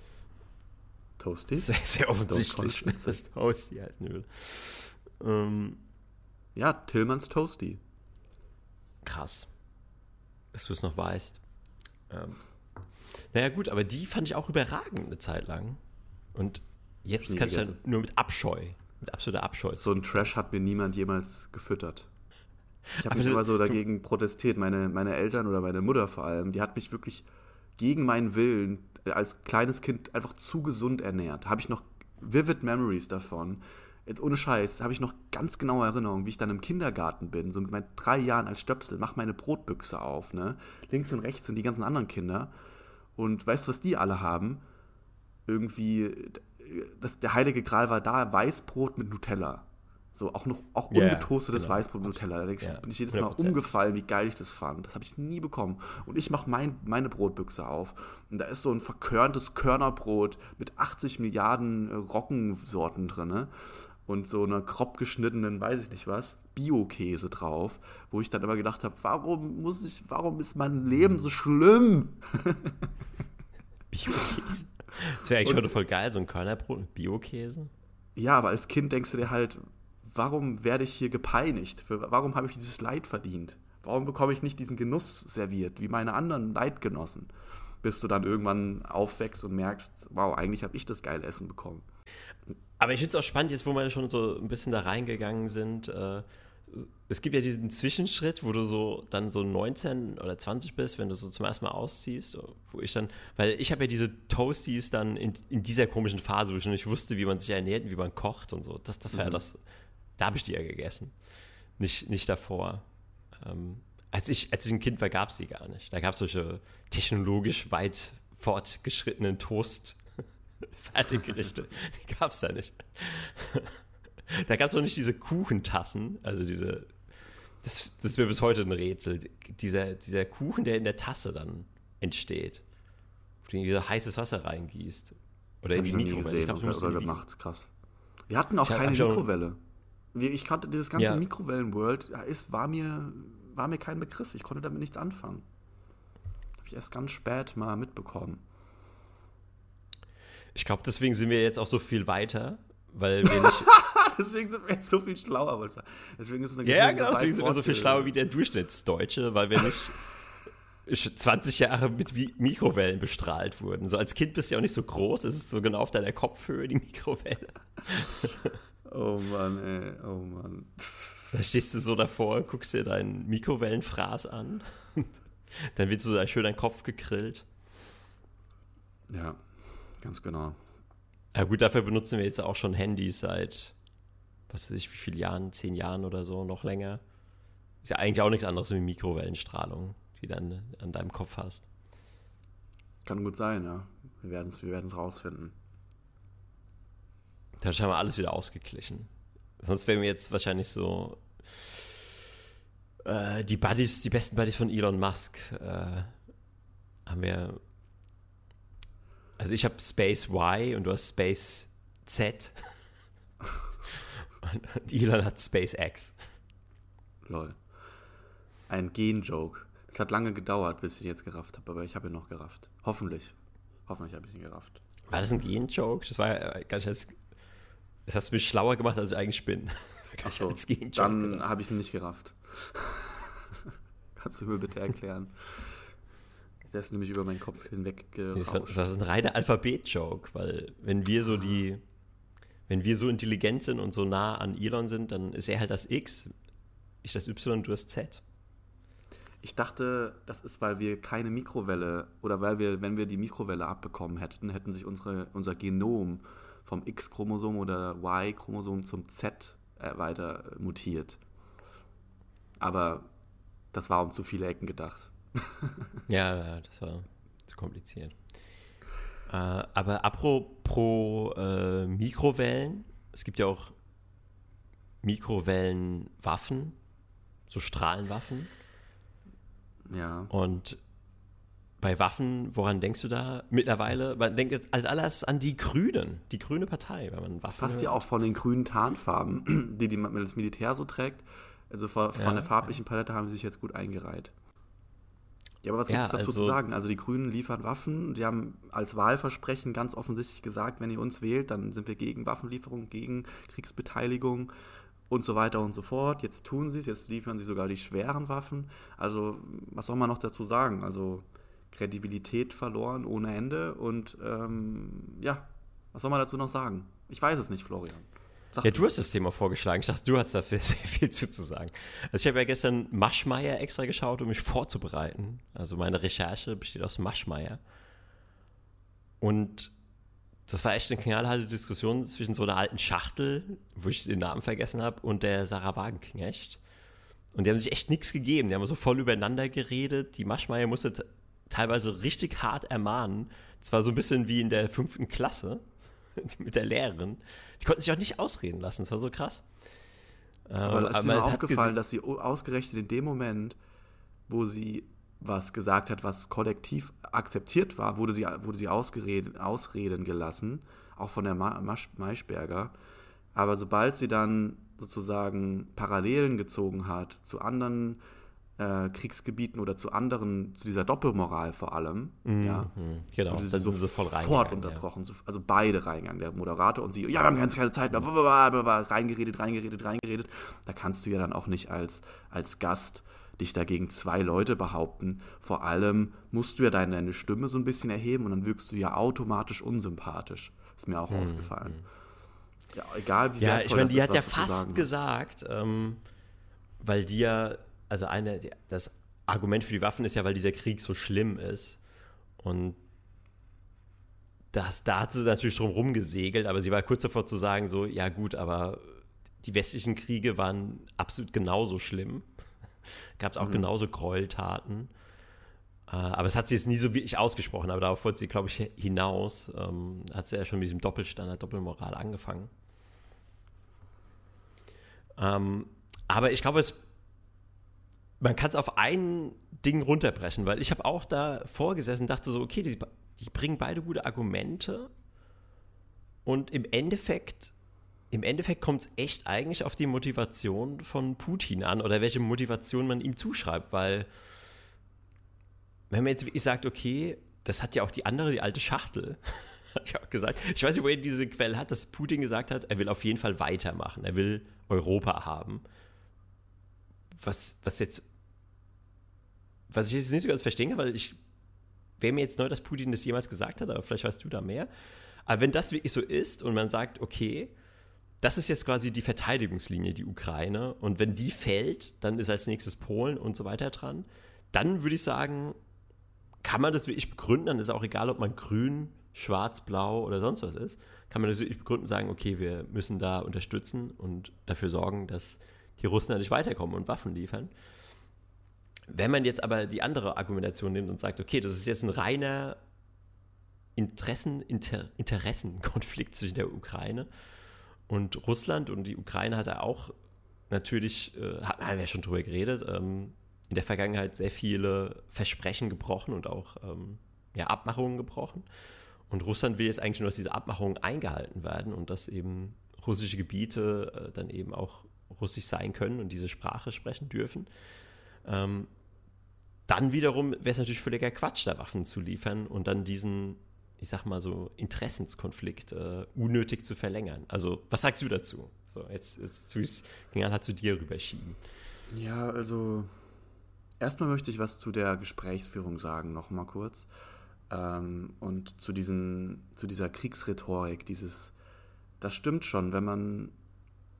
Toasty? Sehr, sehr offensichtlich, dass das Toasty heißen würde. Ähm, ja, Tillmanns Toasty. Krass. Dass du es noch weißt. Ähm, naja, gut, aber die fand ich auch überragend eine Zeit lang. Und jetzt kann ich dann nur mit Abscheu, mit absoluter Abscheu. So ein Trash hat mir niemand jemals gefüttert. Ich habe mich immer so dagegen protestiert. Meine, meine Eltern oder meine Mutter vor allem, die hat mich wirklich gegen meinen Willen als kleines Kind einfach zu gesund ernährt. Habe ich noch vivid Memories davon. Jetzt ohne Scheiß, habe ich noch ganz genaue Erinnerungen, wie ich dann im Kindergarten bin, so mit meinen drei Jahren als Stöpsel, mache meine Brotbüchse auf, ne? Links und rechts sind die ganzen anderen Kinder. Und weißt du, was die alle haben? Irgendwie, das, der heilige Gral war da, Weißbrot mit Nutella. So, auch noch auch yeah, ungetoastetes genau. Weißbrot mit Nutella. Da denke ich, ja, bin ich jedes Mal 100%. umgefallen, wie geil ich das fand. Das habe ich nie bekommen. Und ich mache mein, meine Brotbüchse auf. Und da ist so ein verkörntes Körnerbrot mit 80 Milliarden äh, Roggensorten drin. Und so einer grob geschnittenen, weiß ich nicht was, Bio-Käse drauf, wo ich dann immer gedacht habe, warum muss ich, warum ist mein Leben so schlimm? Bio-Käse. Das wäre eigentlich schon voll geil, so ein Körnerbrot mit Bio-Käse. Ja, aber als Kind denkst du dir halt, warum werde ich hier gepeinigt? Für, warum habe ich dieses Leid verdient? Warum bekomme ich nicht diesen Genuss serviert, wie meine anderen Leidgenossen? Bis du dann irgendwann aufwächst und merkst, wow, eigentlich habe ich das geile Essen bekommen. Aber ich finde es auch spannend, jetzt wo wir schon so ein bisschen da reingegangen sind. Äh, es gibt ja diesen Zwischenschritt, wo du so dann so 19 oder 20 bist, wenn du so zum ersten Mal ausziehst, wo ich dann, weil ich habe ja diese Toasties dann in, in dieser komischen Phase, wo ich noch nicht wusste, wie man sich ernährt und wie man kocht und so. Das, das war mhm. ja das, da habe ich die ja gegessen. Nicht, nicht davor. Ähm, als, ich, als ich ein Kind war, gab es die gar nicht. Da gab es solche technologisch weit fortgeschrittenen Toast-Fertiggerichte. die gab es da nicht. Da gab es auch nicht diese Kuchentassen, also diese. Das, das ist mir bis heute ein Rätsel. Dieser, dieser Kuchen, der in der Tasse dann entsteht. Wo du in dieses heißes Wasser reingießt. Oder in die Mikrowelle. Ich glaub, oder, gemacht, krass. Wir hatten auch ich keine Mikrowelle. Ich kannte dieses ganze ja. Mikrowellen-World, war mir, war mir kein Begriff. Ich konnte damit nichts anfangen. Habe ich erst ganz spät mal mitbekommen. Ich glaube, deswegen sind wir jetzt auch so viel weiter, weil wir nicht. Deswegen sind wir jetzt so viel schlauer. Deswegen ist es ja, ja, genau, deswegen sind wir so viel schlauer wie der Durchschnittsdeutsche, weil wir nicht 20 Jahre mit Mikrowellen bestrahlt wurden. So als Kind bist du ja auch nicht so groß, es ist so genau auf deiner Kopfhöhe, die Mikrowelle. Oh Mann, ey, oh Mann. Da stehst du so davor, guckst dir deinen Mikrowellenfraß an. Dann wird so schön dein Kopf gegrillt. Ja, ganz genau. Ja gut, dafür benutzen wir jetzt auch schon Handys seit, was weiß ich, wie viele Jahren, zehn Jahren oder so, noch länger. Ist ja eigentlich auch nichts anderes wie Mikrowellenstrahlung, die dann an deinem Kopf hast. Kann gut sein, ja. Wir werden es wir rausfinden. Da haben wir alles wieder ausgeglichen. Sonst wären wir jetzt wahrscheinlich so äh, die Buddies, die besten Buddies von Elon Musk äh, haben wir. Also ich habe Space Y und du hast Space Z. und Elon hat Space X. Lol. Ein Gen-Joke. Das hat lange gedauert, bis ich ihn jetzt gerafft habe, aber ich habe ihn noch gerafft. Hoffentlich. Hoffentlich habe ich ihn gerafft. War das ein Gen-Joke? Das war ja gar nicht als das hast du mich schlauer gemacht, als ich eigentlich bin. Achso, dann habe ich ihn nicht gerafft. Kannst du mir bitte erklären? Der ist nämlich über meinen Kopf hinweg das, das ist ein reiner Alphabet-Joke, weil wenn wir so die, wenn wir so intelligent sind und so nah an Elon sind, dann ist er halt das X, ich das Y und du das Z. Ich dachte, das ist, weil wir keine Mikrowelle oder weil wir, wenn wir die Mikrowelle abbekommen hätten, hätten sich unsere, unser Genom vom X-Chromosom oder Y-Chromosom zum Z äh, weiter mutiert. Aber das war um zu viele Ecken gedacht. ja, das war zu kompliziert. Äh, aber apropos äh, Mikrowellen, es gibt ja auch Mikrowellenwaffen, so Strahlenwaffen. Ja. Und bei Waffen, woran denkst du da mittlerweile? Man denkt als alles an die Grünen, die grüne Partei, wenn man Waffen. Passt ja auch von den grünen Tarnfarben, die, die man das Militär so trägt. Also von, von Ja, der farblichen Palette haben sie sich jetzt gut eingereiht. Ja, aber was Ja, gibt es dazu also- zu sagen? Also die Grünen liefern Waffen. Die haben als Wahlversprechen ganz offensichtlich gesagt, wenn ihr uns wählt, dann sind wir gegen Waffenlieferung, gegen Kriegsbeteiligung und so weiter und so fort. Jetzt tun sie es, jetzt liefern sie sogar die schweren Waffen. Also was soll man noch dazu sagen? Also Kredibilität verloren ohne Ende und ähm, ja, was soll man dazu noch sagen? Ich weiß es nicht, Florian. Sag Ja, du hast das Thema vorgeschlagen. Ich dachte, du hast da sehr viel zu, zu sagen. Also ich habe ja gestern Maschmeier extra geschaut, um mich vorzubereiten. Also meine Recherche besteht aus Maschmeier. Und das war echt eine knallharte Diskussion zwischen so einer alten Schachtel, wo ich den Namen vergessen habe, und der Sarah Wagenknecht. Und die haben sich echt nichts gegeben. Die haben so voll übereinander geredet. Die Maschmeier musste teilweise richtig hart ermahnen. Es war so ein bisschen wie in der fünften Klasse mit der Lehrerin. Die konnten sich auch nicht ausreden lassen. Das war so krass. Aber Ähm, ist man mal hat aufgefallen, dass sie ausgerechnet in dem Moment, wo sie was gesagt hat, was kollektiv akzeptiert war, wurde sie, wurde sie ausgeredet, ausreden gelassen, auch von der Ma Masch Maischberger. Aber sobald sie dann sozusagen Parallelen gezogen hat zu anderen äh, Kriegsgebieten oder zu anderen, zu dieser Doppelmoral vor allem, ja, Mhm, genau, wurde dann sind sie voll sofort unterbrochen. So- Also beide reingegangen, der Moderator und sie. Ja, wir haben ganz keine Zeit mehr. Blablabla, Reingeredet, reingeredet, reingeredet. Da kannst du ja dann auch nicht als, als Gast dich dagegen zwei Leute behaupten. Vor allem musst du ja deine, deine Stimme so ein bisschen erheben und dann wirkst du ja automatisch unsympathisch. Ist mir auch aufgefallen. Ja, egal wie Mhm, Ja, ich meine, die ist, hat ja fast gesagt, ähm, weil die ja, also eine, das Argument für die Waffen ist ja, weil dieser Krieg so schlimm ist. Und das, da hat sie natürlich drum rumgesegelt, aber sie war kurz davor zu sagen, so, ja gut, aber die westlichen Kriege waren absolut genauso schlimm. Gab es auch genauso Gräueltaten. Äh, aber es hat sie jetzt nie so wirklich ausgesprochen, aber darauf wollte sie, glaube ich, hinaus. Ähm, hat sie ja schon mit diesem Doppelstandard, Doppelmoral angefangen. Ähm, aber ich glaube, es, man kann es auf ein Ding runterbrechen, weil ich habe auch da vorgesessen und dachte so, okay, die, die bringen beide gute Argumente und im Endeffekt, im Endeffekt kommt es echt eigentlich auf die Motivation von Putin an oder welche Motivation man ihm zuschreibt, weil wenn man jetzt wirklich sagt, okay, das hat ja auch die andere, die alte Schachtel, hat ja auch gesagt. Ich weiß nicht, woher diese Quelle hat, dass Putin gesagt hat, er will auf jeden Fall weitermachen. Er will Europa haben. Was, was jetzt, was ich jetzt nicht so ganz verstehe, weil ich wäre mir jetzt neu, dass Putin das jemals gesagt hat, aber vielleicht weißt du da mehr. Aber wenn das wirklich so ist und man sagt, okay, das ist jetzt quasi die Verteidigungslinie, die Ukraine, und wenn die fällt, dann ist als nächstes Polen und so weiter dran, dann würde ich sagen, kann man das wirklich begründen, dann ist auch egal, ob man grün, schwarz, blau oder sonst was ist, kann man das wirklich begründen und sagen, okay, wir müssen da unterstützen und dafür sorgen, dass die Russen da nicht weiterkommen und Waffen liefern. Wenn man jetzt aber die andere Argumentation nimmt und sagt, okay, das ist jetzt ein reiner Interessen, Inter, Interessenkonflikt zwischen der Ukraine und Russland und die Ukraine hat da auch natürlich, äh, haben wir schon drüber geredet, ähm, in der Vergangenheit sehr viele Versprechen gebrochen und auch ähm, ja, Abmachungen gebrochen. Und Russland will jetzt eigentlich nur, dass diese Abmachungen eingehalten werden und dass eben russische Gebiete äh, dann eben auch russisch sein können und diese Sprache sprechen dürfen. Ähm, dann wiederum wäre es natürlich völliger Quatsch, da Waffen zu liefern und dann diesen, ich sag mal so, Interessenskonflikt äh, unnötig zu verlängern. Also, was sagst du dazu? So, jetzt, jetzt ich es knallhart zu dir rüberschieben. Ja, also erstmal möchte ich was zu der Gesprächsführung sagen, noch mal kurz. Ähm, und zu, diesen, zu dieser Kriegsrhetorik, dieses, das stimmt schon, wenn man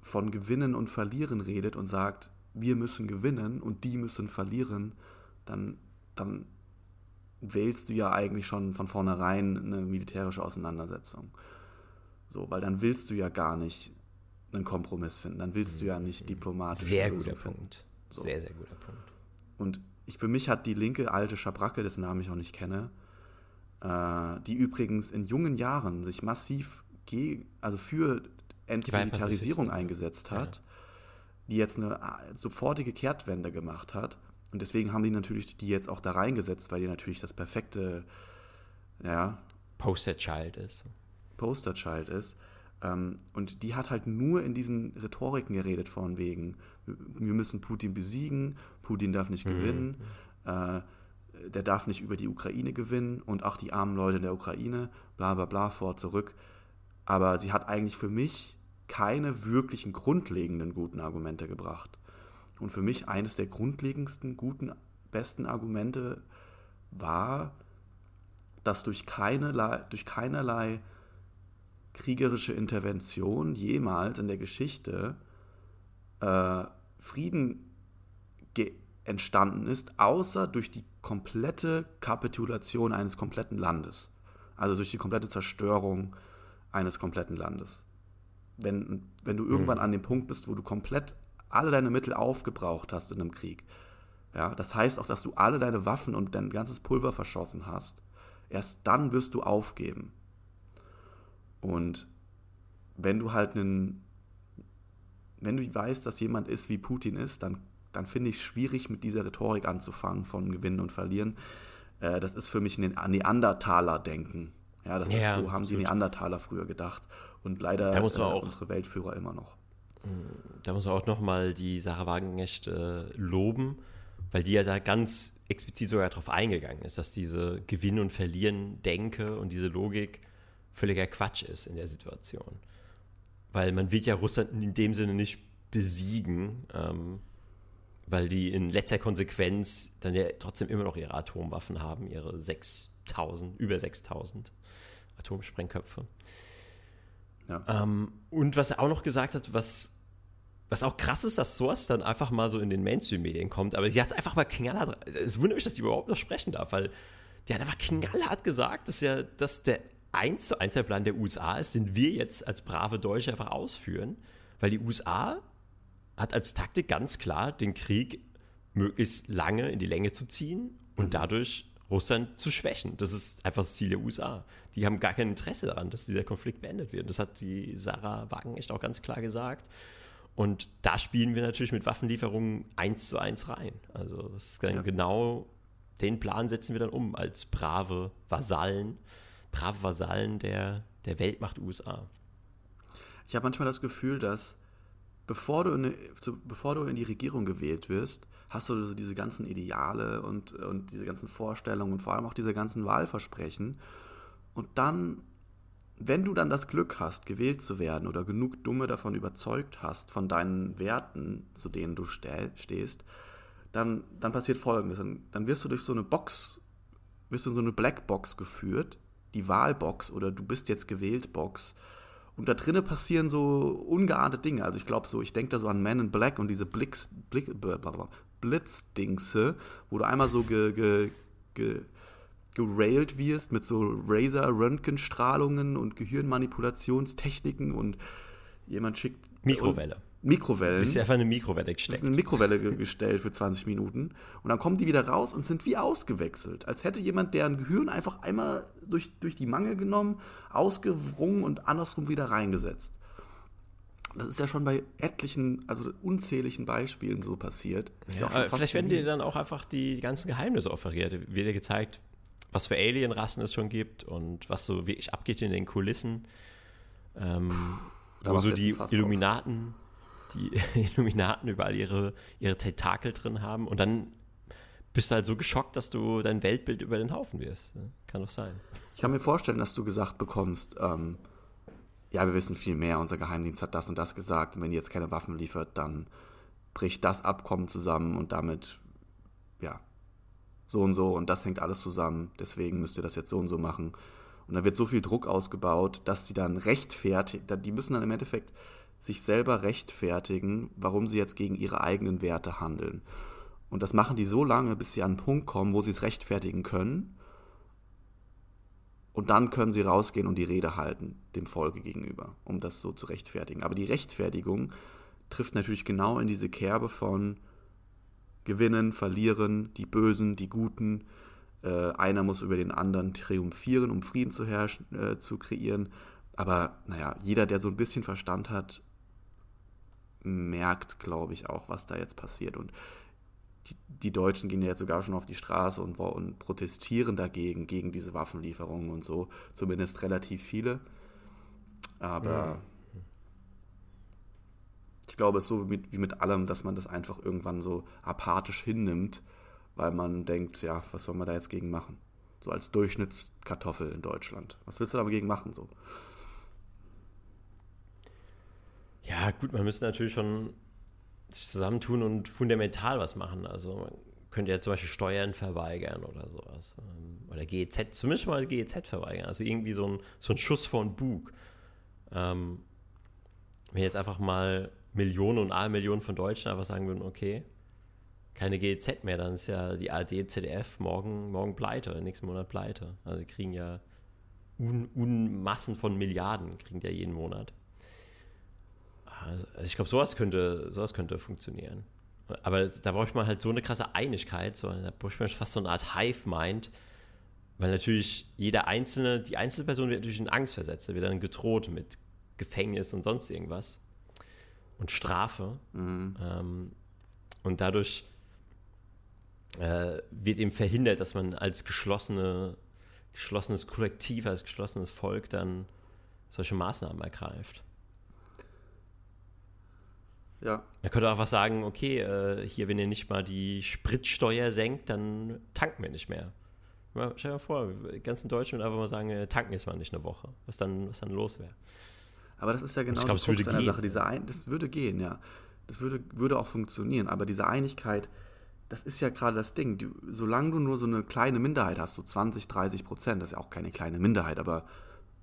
von Gewinnen und Verlieren redet und sagt, wir müssen gewinnen und die müssen verlieren, dann, dann wählst du ja eigentlich schon von vornherein eine militärische Auseinandersetzung. So, weil dann willst du ja gar nicht einen Kompromiss finden, dann willst du ja nicht diplomatisch Sehr guter finden. Punkt. So. Sehr, sehr guter Punkt. Und ich, für mich hat die linke alte Schabracke, dessen Namen ich auch nicht kenne, äh, die übrigens in jungen Jahren sich massiv also für Entmilitarisierung eingesetzt hat, ja. die jetzt eine äh, sofortige Kehrtwende gemacht hat. Und deswegen haben die natürlich die jetzt auch da reingesetzt, weil die natürlich das perfekte, ja. Poster-Child ist. Poster-Child ist. Ähm, und die hat halt nur in diesen Rhetoriken geredet, von wegen, wir müssen Putin besiegen, Putin darf nicht mhm. gewinnen, äh, der darf nicht über die Ukraine gewinnen und auch die armen Leute in der Ukraine, bla bla bla, vor, zurück. Aber sie hat eigentlich für mich keine wirklichen grundlegenden guten Argumente gebracht. Und für mich eines der grundlegendsten, guten, besten Argumente war, dass durch keinerlei, durch keinerlei kriegerische Intervention jemals in der Geschichte äh, Frieden entstanden ist, außer durch die komplette Kapitulation eines kompletten Landes. Also durch die komplette Zerstörung eines kompletten Landes. Wenn, wenn du irgendwann mhm. an dem Punkt bist, wo du komplett alle deine Mittel aufgebraucht hast in einem Krieg, ja, das heißt auch, dass du alle deine Waffen und dein ganzes Pulver verschossen hast, erst dann wirst du aufgeben. Und wenn du halt einen, wenn du weißt, dass jemand ist, wie Putin ist, dann, dann finde ich es schwierig, mit dieser Rhetorik anzufangen von Gewinnen und Verlieren. Äh, das ist für mich ein Neandertaler-Denken. Ja, das ja, ist so, haben absolut. die Neandertaler früher gedacht. Und leider äh, auch, unsere Weltführer immer noch. Da muss man auch nochmal die Sarah Wagenknecht äh, loben, weil die ja da ganz explizit sogar darauf eingegangen ist, dass diese Gewinn- und Verlieren-Denke und diese Logik völliger Quatsch ist in der Situation. Weil man wird ja Russland in dem Sinne nicht besiegen, ähm, weil die in letzter Konsequenz dann ja trotzdem immer noch ihre Atomwaffen haben, ihre 6000, über 6000 Atomsprengköpfe. Ja. Ähm, und was er auch noch gesagt hat, was, was auch krass ist, dass sowas dann einfach mal so in den Mainstream-Medien kommt, aber sie hat es einfach mal knallhart, es wundert mich, dass die überhaupt noch sprechen darf, weil die hat einfach knallhart gesagt, dass ja, dass der 1 zu 1 der Plan der USA ist, den wir jetzt als brave Deutsche einfach ausführen, weil die USA hat als Taktik ganz klar, den Krieg möglichst lange in die Länge zu ziehen und mhm. dadurch Russland zu schwächen. Das ist einfach das Ziel der USA. Die haben gar kein Interesse daran, dass dieser Konflikt beendet wird. Das hat die Sarah Wagen echt auch ganz klar gesagt. Und da spielen wir natürlich mit Waffenlieferungen eins zu eins rein. Also das ist ja. genau den Plan setzen wir dann um als brave Vasallen brave Vasallen der, der Weltmacht USA. Ich habe manchmal das Gefühl, dass bevor du, in, bevor du in die Regierung gewählt wirst, hast du so diese ganzen Ideale und, und diese ganzen Vorstellungen und vor allem auch diese ganzen Wahlversprechen. Und dann, wenn du dann das Glück hast, gewählt zu werden oder genug Dumme davon überzeugt hast, von deinen Werten, zu denen du stehst, dann, dann passiert Folgendes. Dann, dann wirst du durch so eine Box, wirst du in so eine Blackbox geführt die Wahlbox oder du bist jetzt gewählt Box. Und da drinnen passieren so ungeahnte Dinge. Also ich glaube so, ich denke da so an Man in Black und diese Blix, Blick, Blitzdingse, wo du einmal so ge, ge, ge, gerailed wirst mit so Laser-Röntgenstrahlungen und Gehirnmanipulationstechniken und jemand schickt. Mikrowelle. Mikrowellen. Du bist ja einfach eine Mikrowelle bist eine Mikrowelle gestellt für 20 Minuten. Und dann kommen die wieder raus und sind wie ausgewechselt. Als hätte jemand deren Gehirn einfach einmal durch, durch die Mangel genommen, ausgewrungen und andersrum wieder reingesetzt. Das ist ja schon bei etlichen, also unzähligen Beispielen so passiert. Ja, ja vielleicht werden dir dann auch einfach die ganzen Geheimnisse offeriert. Wird dir gezeigt, was für Alienrassen es schon gibt und was so wirklich abgeht in den Kulissen. Ähm, Puh, wo so die Illuminaten auf die Illuminaten überall ihre, ihre Tentakel drin haben und dann bist du halt so geschockt, dass du dein Weltbild über den Haufen wirst. Kann doch sein. Ich kann mir vorstellen, dass du gesagt bekommst, ähm, ja, wir wissen viel mehr, unser Geheimdienst hat das und das gesagt und wenn ihr jetzt keine Waffen liefert, dann bricht das Abkommen zusammen und damit, ja, so und so und das hängt alles zusammen, deswegen müsst ihr das jetzt so und so machen. Und dann wird so viel Druck ausgebaut, dass die dann rechtfertigen, die müssen dann im Endeffekt sich selber rechtfertigen, warum sie jetzt gegen ihre eigenen Werte handeln. Und das machen die so lange, bis sie an einen Punkt kommen, wo sie es rechtfertigen können. Und dann können sie rausgehen und die Rede halten, dem Folge gegenüber, um das so zu rechtfertigen. Aber die Rechtfertigung trifft natürlich genau in diese Kerbe von Gewinnen, Verlieren, die Bösen, die Guten, Äh, einer muss über den anderen triumphieren, um Frieden zu herrschen, äh, zu kreieren. Aber naja, jeder, der so ein bisschen Verstand hat, merkt, glaube ich, auch, was da jetzt passiert. Und die, die, Deutschen gehen ja jetzt sogar schon auf die Straße und, und protestieren dagegen, gegen diese Waffenlieferungen und so. Zumindest relativ viele. Aber. Ich glaube, es ist so wie mit, wie mit allem, dass man das einfach irgendwann so apathisch hinnimmt, weil man denkt, ja, was soll man da jetzt gegen machen? So als Durchschnittskartoffel in Deutschland. Was willst du dagegen machen? So? Ja, gut, man müsste natürlich schon sich zusammentun und fundamental was machen. Also man könnte ja zum Beispiel Steuern verweigern oder sowas. Ähm, oder GEZ, zumindest mal GEZ verweigern. Also irgendwie so ein, so ein Schuss vor den Bug. Ähm, wenn jetzt einfach mal Millionen und A-Millionen von Deutschen einfach sagen würden, okay, keine GEZ mehr, dann ist ja die ARD, ZDF morgen, morgen pleite oder nächsten Monat pleite. Also die kriegen ja Un Unmassen von Milliarden, kriegen die ja jeden Monat. Also ich glaube, sowas könnte, sowas könnte funktionieren. Aber da braucht man halt so eine krasse Einigkeit, so, da braucht man fast so eine Art Hive-Mind, weil natürlich jeder Einzelne, die Einzelperson wird natürlich in Angst versetzt, da wird dann gedroht mit Gefängnis und sonst irgendwas und Strafe. Mhm. Ähm, und dadurch äh, wird eben verhindert, dass man als geschlossene, geschlossenes Kollektiv, als geschlossenes Volk dann solche Maßnahmen ergreift. Ja. Er könnte auch was sagen, okay, äh, hier, wenn ihr nicht mal die Spritsteuer senkt, dann tanken wir nicht mehr. Mal, stell dir mal vor, die ganzen Deutschen würden einfach mal sagen, tanken jetzt mal nicht eine Woche, was dann, was dann los wäre. Aber das ist ja genau glaub, die Krux Sache. Diese Ein das würde gehen, ja. Das würde, würde auch funktionieren, aber diese Einigkeit, das ist ja gerade das Ding. Du, solange du nur so eine kleine Minderheit hast, so 20, 30 Prozent, das ist ja auch keine kleine Minderheit, aber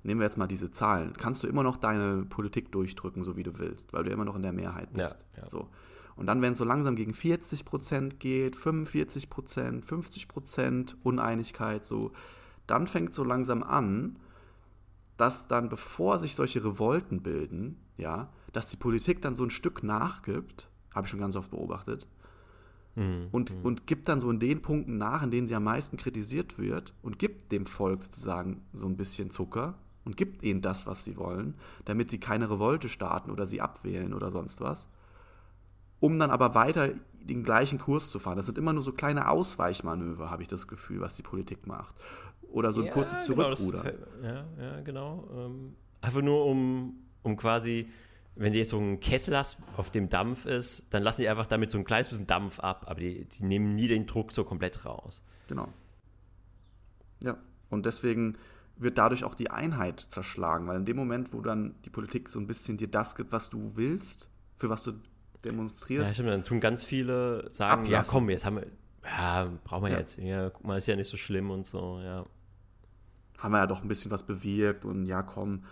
nehmen wir jetzt mal diese Zahlen, kannst du immer noch deine Politik durchdrücken, so wie du willst, weil du immer noch in der Mehrheit bist. Ja, ja. So. Und dann, wenn es so langsam gegen 40 Prozent geht, 45 Prozent, 50 Prozent Uneinigkeit, so, dann fängt so langsam an, dass dann, bevor sich solche Revolten bilden, ja, dass die Politik dann so ein Stück nachgibt, habe ich schon ganz oft beobachtet, mhm. und, mhm. und gibt dann so in den Punkten nach, in denen sie am meisten kritisiert wird, und gibt dem Volk sozusagen so ein bisschen Zucker, und gibt ihnen das, was sie wollen, damit sie keine Revolte starten oder sie abwählen oder sonst was, um dann aber weiter den gleichen Kurs zu fahren. Das sind immer nur so kleine Ausweichmanöver, habe ich das Gefühl, was die Politik macht. Oder so ein ja, kurzes Zurückrudern. Genau, ja, ja, genau. Ähm, einfach nur um, um quasi, wenn du jetzt so einen Kessel hast, auf dem Dampf ist, dann lassen die einfach damit so ein kleines bisschen Dampf ab, aber die, die nehmen nie den Druck so komplett raus. Genau. Ja, und deswegen wird dadurch auch die Einheit zerschlagen, weil in dem Moment, wo dann die Politik so ein bisschen dir das gibt, was du willst, für was du demonstrierst. Ja, stimmt, dann tun ganz viele sagen, ablassen. ja komm, jetzt haben wir, ja, brauchen wir ja. jetzt, ja, guck mal, ist ja nicht so schlimm und so, ja. Haben wir ja doch ein bisschen was bewirkt und ja, komm,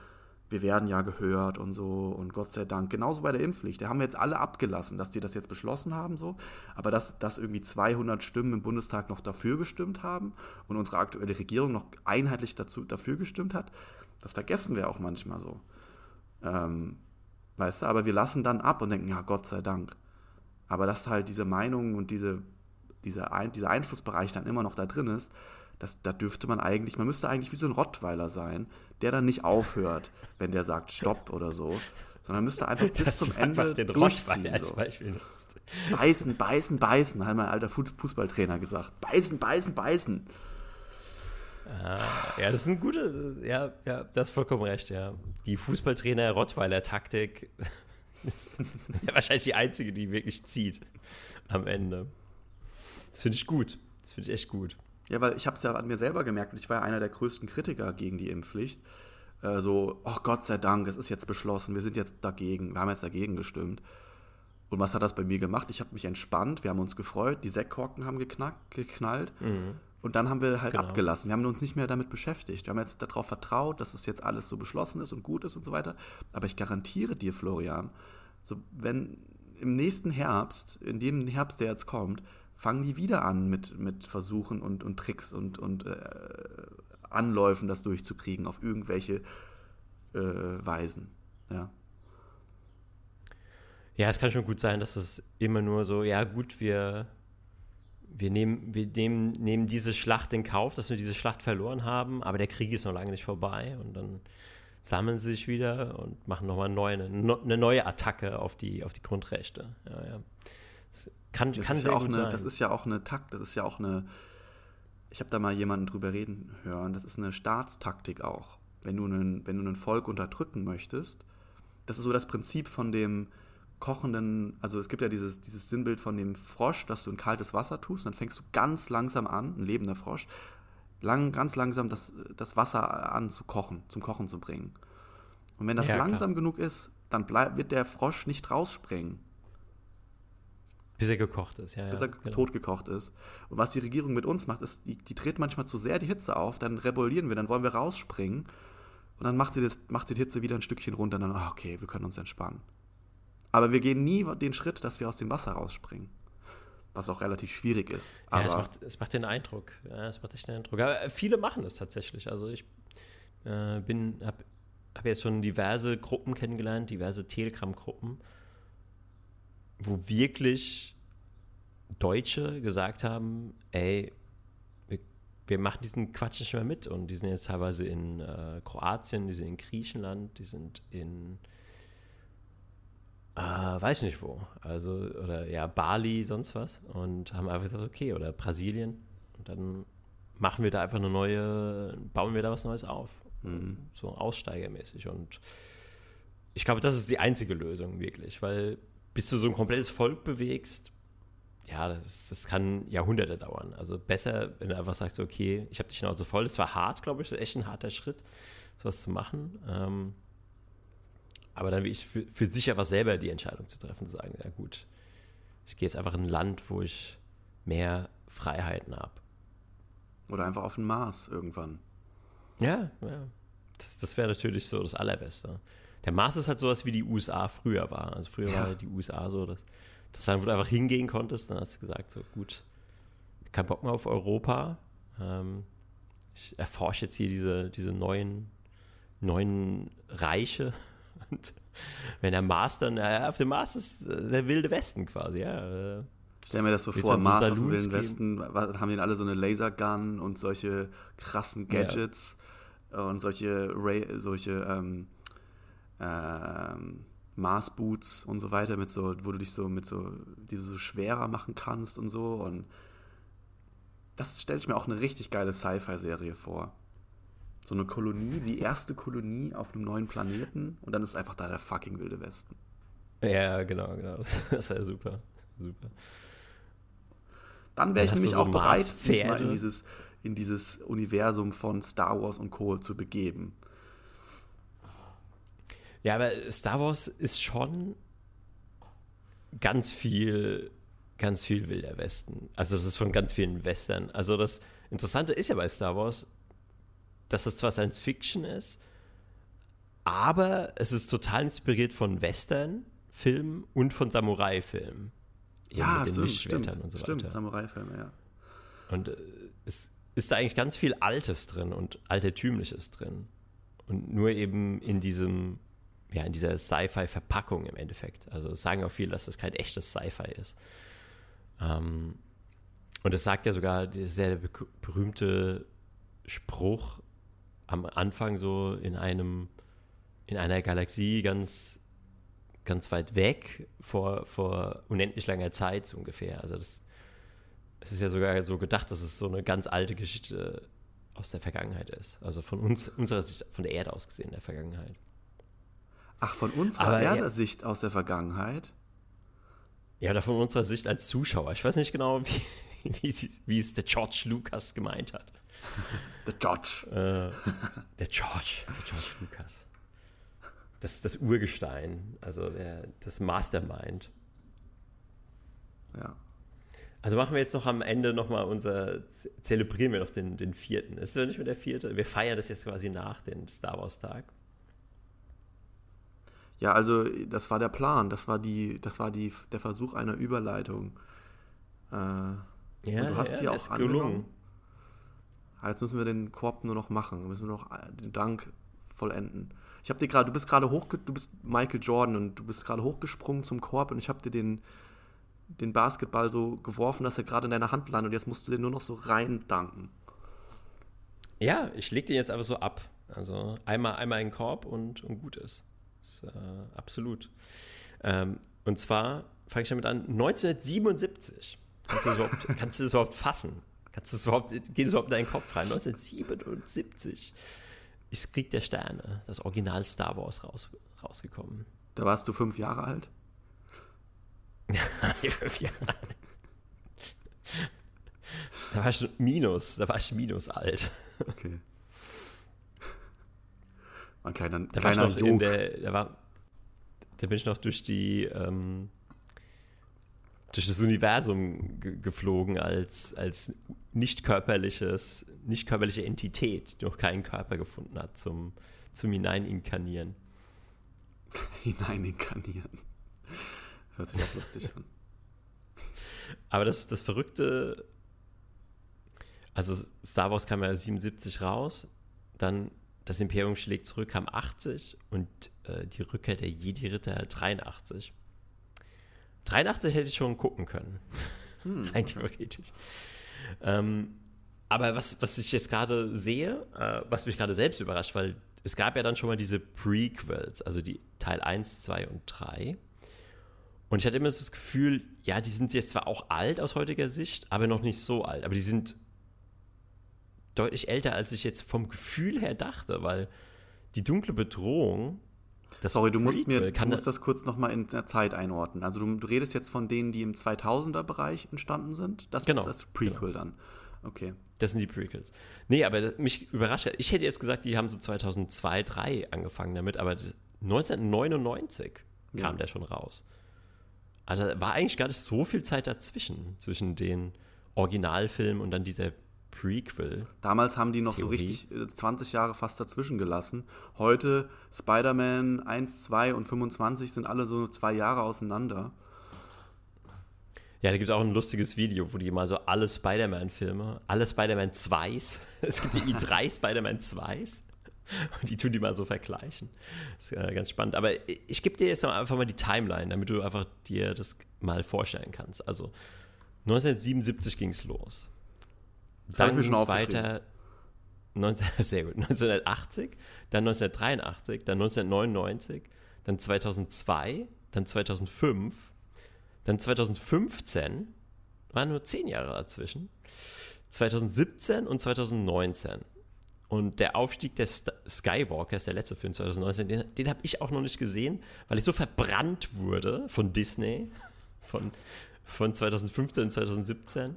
wir werden ja gehört und so und Gott sei Dank. Genauso bei der Impfpflicht. Da haben wir jetzt alle abgelassen, dass die das jetzt beschlossen haben, so. Aber dass, dass irgendwie 200 Stimmen im Bundestag noch dafür gestimmt haben und unsere aktuelle Regierung noch einheitlich dazu, dafür gestimmt hat, das vergessen wir auch manchmal so. Ähm, weißt du, aber wir lassen dann ab und denken, ja, Gott sei Dank. Aber dass halt diese Meinung und diese, diese Ein dieser Einflussbereich dann immer noch da drin ist, das, da dürfte man eigentlich, man müsste eigentlich wie so ein Rottweiler sein, der dann nicht aufhört, wenn der sagt Stopp oder so, sondern müsste einfach bis Dass zum Ende den durchziehen. Als so. Beispiel beißen, beißen, beißen, hat mein alter Fußballtrainer gesagt. Beißen, beißen, beißen. Ah, ja, das ist ein gute, ja, ja, das ist vollkommen recht, ja. Die Fußballtrainer-Rottweiler-Taktik ist wahrscheinlich die einzige, die wirklich zieht am Ende. Das finde ich gut. Das finde ich echt gut. Ja, weil ich habe es ja an mir selber gemerkt und ich war ja einer der größten Kritiker gegen die Impfpflicht. Äh, so, oh Gott sei Dank, es ist jetzt beschlossen, wir sind jetzt dagegen, wir haben jetzt dagegen gestimmt. Und was hat das bei mir gemacht? Ich habe mich entspannt, wir haben uns gefreut, die Sektkorken haben geknackt, geknallt mhm. und dann haben wir halt genau. abgelassen. Wir haben uns nicht mehr damit beschäftigt. Wir haben jetzt darauf vertraut, dass es jetzt alles so beschlossen ist und gut ist und so weiter. Aber ich garantiere dir, Florian, so wenn im nächsten Herbst, in dem Herbst, der jetzt kommt, fangen die wieder an mit, mit Versuchen und, und Tricks und, und äh, Anläufen, das durchzukriegen auf irgendwelche äh, Weisen. Ja. Ja, es kann schon gut sein, dass es immer nur so, ja gut, wir, wir, nehmen, wir nehmen, nehmen diese Schlacht in Kauf, dass wir diese Schlacht verloren haben, aber der Krieg ist noch lange nicht vorbei und dann sammeln sie sich wieder und machen nochmal neu, eine, eine neue Attacke auf die, auf die Grundrechte. Ja, ja. Das kann, das kann sehr ja gut eine, sein. Das ist ja auch eine Takt, das ist ja auch eine, ich habe da mal jemanden drüber reden hören, das ist eine Staatstaktik auch. Wenn du, einen, wenn du ein Volk unterdrücken möchtest, das ist so das Prinzip von dem kochenden, also es gibt ja dieses, dieses Sinnbild von dem Frosch, dass du in kaltes Wasser tust, dann fängst du ganz langsam an, ein lebender Frosch, lang, ganz langsam das, das Wasser an zu kochen, zum Kochen zu bringen. Und wenn das ja, langsam klar. genug ist, dann bleib, wird der Frosch nicht rausspringen. Bis er gekocht ist, ja. Bis er genau. totgekocht ist. Und was die Regierung mit uns macht, ist, die, die dreht manchmal zu sehr die Hitze auf, dann rebellieren wir, dann wollen wir rausspringen. Und dann macht sie, das, macht sie die Hitze wieder ein Stückchen runter und dann, oh, okay, wir können uns entspannen. Aber wir gehen nie den Schritt, dass wir aus dem Wasser rausspringen. Was auch relativ schwierig ist. Aber ja, es macht, es macht den Eindruck. Ja, es macht echt den Eindruck. Aber viele machen es tatsächlich. Also ich äh, bin, habe hab jetzt schon diverse Gruppen kennengelernt, diverse Telegram-Gruppen wo wirklich Deutsche gesagt haben, ey, wir, wir, machen diesen Quatsch nicht mehr mit. Und die sind jetzt teilweise in äh, Kroatien, die sind in Griechenland, die sind in äh, weiß nicht wo. Also, oder ja, Bali, sonst was. Und haben einfach gesagt, okay, oder Brasilien. Und dann machen wir da einfach eine neue, bauen wir da was Neues auf. Mhm. So aussteigermäßig. Und ich glaube, das ist die einzige Lösung, wirklich, weil bis du so ein komplettes Volk bewegst, ja, das, das kann Jahrhunderte dauern. Also besser, wenn du einfach sagst, okay, ich habe dich Schnauze voll. Das war hart, glaube ich, echt ein harter Schritt, sowas zu machen. Ähm, aber dann wirklich für, für sich einfach selber die Entscheidung zu treffen, zu sagen, ja gut, ich gehe jetzt einfach in ein Land, wo ich mehr Freiheiten habe. Oder einfach auf den Mars irgendwann. Ja, ja. Das, das wäre natürlich so das Allerbeste. Der Mars ist halt sowas wie die USA früher war. Also früher ja. war die USA so, dass, dass du einfach hingehen konntest, dann hast du gesagt, so gut, kein Bock mehr auf Europa. Ähm, ich erforsche jetzt hier diese, diese neuen, neuen Reiche. Und wenn der Mars dann, ja, auf dem Mars ist der wilde Westen quasi, ja. Stell mir das so vor, Mars auf dem Wilden Westen, haben die alle so eine Lasergun und solche krassen Gadgets ja. und solche, Ray, solche ähm, ähm, Mars-Boots und so weiter, mit so, wo du dich so mit so, diese so schwerer machen kannst und so. Und das stelle ich mir auch eine richtig geile Sci-Fi-Serie vor. So eine Kolonie, die erste Kolonie auf einem neuen Planeten und dann ist einfach da der fucking Wilde Westen. Ja, genau, genau. Das wäre super. Super. Dann wäre ich nämlich so auch bereit, mich mal in dieses, in dieses Universum von Star Wars und Co. zu begeben. Ja, aber Star Wars ist schon ganz viel, ganz viel Wilder Westen. Also es ist von ganz vielen Western. Also das Interessante ist ja bei Star Wars, dass es zwar Science Fiction ist, aber es ist total inspiriert von Western-Filmen und von Samurai-Filmen. Ja, mit den stimmt, stimmt, und so stimmt, Samurai-Filme, ja. Und äh, es ist da eigentlich ganz viel Altes drin und Altertümliches drin. Und nur eben in diesem ja, in dieser Sci-Fi-Verpackung im Endeffekt. Also sagen auch viele, dass das kein echtes Sci-Fi ist. Ähm, und es sagt ja sogar dieser sehr berühmte Spruch am Anfang so in einem, in einer Galaxie ganz, ganz weit weg vor, vor unendlich langer Zeit so ungefähr. Also das, es ist ja sogar so gedacht, dass es so eine ganz alte Geschichte aus der Vergangenheit ist. Also von uns, unserer Sicht, von der Erde aus gesehen, der Vergangenheit. Ach, von unserer Aber, Sicht aus der Vergangenheit? Ja, oder von unserer Sicht als Zuschauer. Ich weiß nicht genau, wie, wie, wie es der George Lucas gemeint hat. Der George. Äh, der George. Der George Lucas. Das, das Urgestein, also der, das Mastermind. Ja. Also machen wir jetzt noch am Ende nochmal unser, zelebrieren wir noch den, den vierten. Ist es ja nicht mehr der vierte? Wir feiern das jetzt quasi nach dem Star Wars Tag. Ja, also das war der Plan, das war die, das war die, der Versuch einer Überleitung. Äh, ja, du hast ja, sie auch angenommen. Ah, jetzt müssen wir den Korb nur noch machen, müssen wir noch äh, den Dank vollenden. Ich habe dir gerade, du bist gerade hoch, du bist Michael Jordan und du bist gerade hochgesprungen zum Korb und ich habe dir den den Basketball so geworfen, dass er gerade in deiner Hand landet und jetzt musst du den nur noch so rein danken. Ja, ich leg den jetzt einfach so ab. Also einmal, einmal in den Korb und, und gut ist. Ist äh, absolut. Ähm, und zwar fange ich damit an, 1977. Kannst du das überhaupt, kannst du das überhaupt fassen? Kannst du das überhaupt, geht es überhaupt in deinen Kopf rein? 1977 ist Krieg der Sterne, das Original Star Wars raus, rausgekommen. Da warst du fünf Jahre alt? fünf Jahre alt. Da war ich minus, da war ich minus alt. Okay. Ein kleiner, Da, war kleiner in Jog. der, da, war, da bin ich noch durch die ähm, durch das Universum ge geflogen als, als nicht körperliches, nicht körperliche Entität, die noch keinen Körper gefunden hat zum, zum Hineininkarnieren. Hineininkarnieren. Hört sich auch lustig an. Aber das, das Verrückte, also Star Wars kam ja 77 raus, dann das Imperium schlägt zurück, kam 80 und äh, die Rückkehr der Jedi-Ritter 83. 83 hätte ich schon gucken können. Rein theoretisch. Ähm, aber was, was ich jetzt gerade sehe, äh, was mich gerade selbst überrascht, weil es gab ja dann schon mal diese Prequels, also die Teil 1, 2 und 3. Und ich hatte immer so das Gefühl, ja, die sind jetzt zwar auch alt aus heutiger Sicht, aber noch nicht so alt. Aber die sind deutlich älter, als ich jetzt vom Gefühl her dachte, weil die dunkle Bedrohung. Das Sorry, du musst mir Prequel du kann musst das kurz nochmal in der Zeit einordnen. Also du, du redest jetzt von denen, die im 2000er-Bereich entstanden sind? Das Genau, ist das Prequel dann. Okay. Das sind die Prequels. Nee, aber das- mich überrascht. Ich hätte jetzt gesagt, die haben so 2002, 2003 angefangen damit, aber das- 1999 kam Ja. der schon raus. Also war eigentlich gar nicht so viel Zeit dazwischen, zwischen den Originalfilmen und dann dieser Prequel. Damals haben die noch Theorie. so richtig äh, 20 Jahre fast dazwischen gelassen. Heute Spider-Man 1, 2 und 25 sind alle so zwei Jahre auseinander. Ja, da gibt es auch ein lustiges Video, wo die mal so alle Spider-Man-Filme, alle Spider-Man 2s, es gibt irgendwie drei Spider-Man 2s und die tun die mal so vergleichen. Das ist äh, ganz spannend. Aber ich, gebe dir jetzt einfach mal die Timeline, damit du einfach dir das mal vorstellen kannst. Also 1977 ging es los. Dann ging es weiter 19, sehr gut, 1980, dann 1983, dann 1999, dann 2002, dann 2005, dann 2015, waren nur zehn Jahre dazwischen, 2017 und 2019. Und der Aufstieg des St- Skywalkers, der letzte Film 2019, den, den habe ich auch noch nicht gesehen, weil ich so verbrannt wurde von Disney, von, von 2015 und 2017.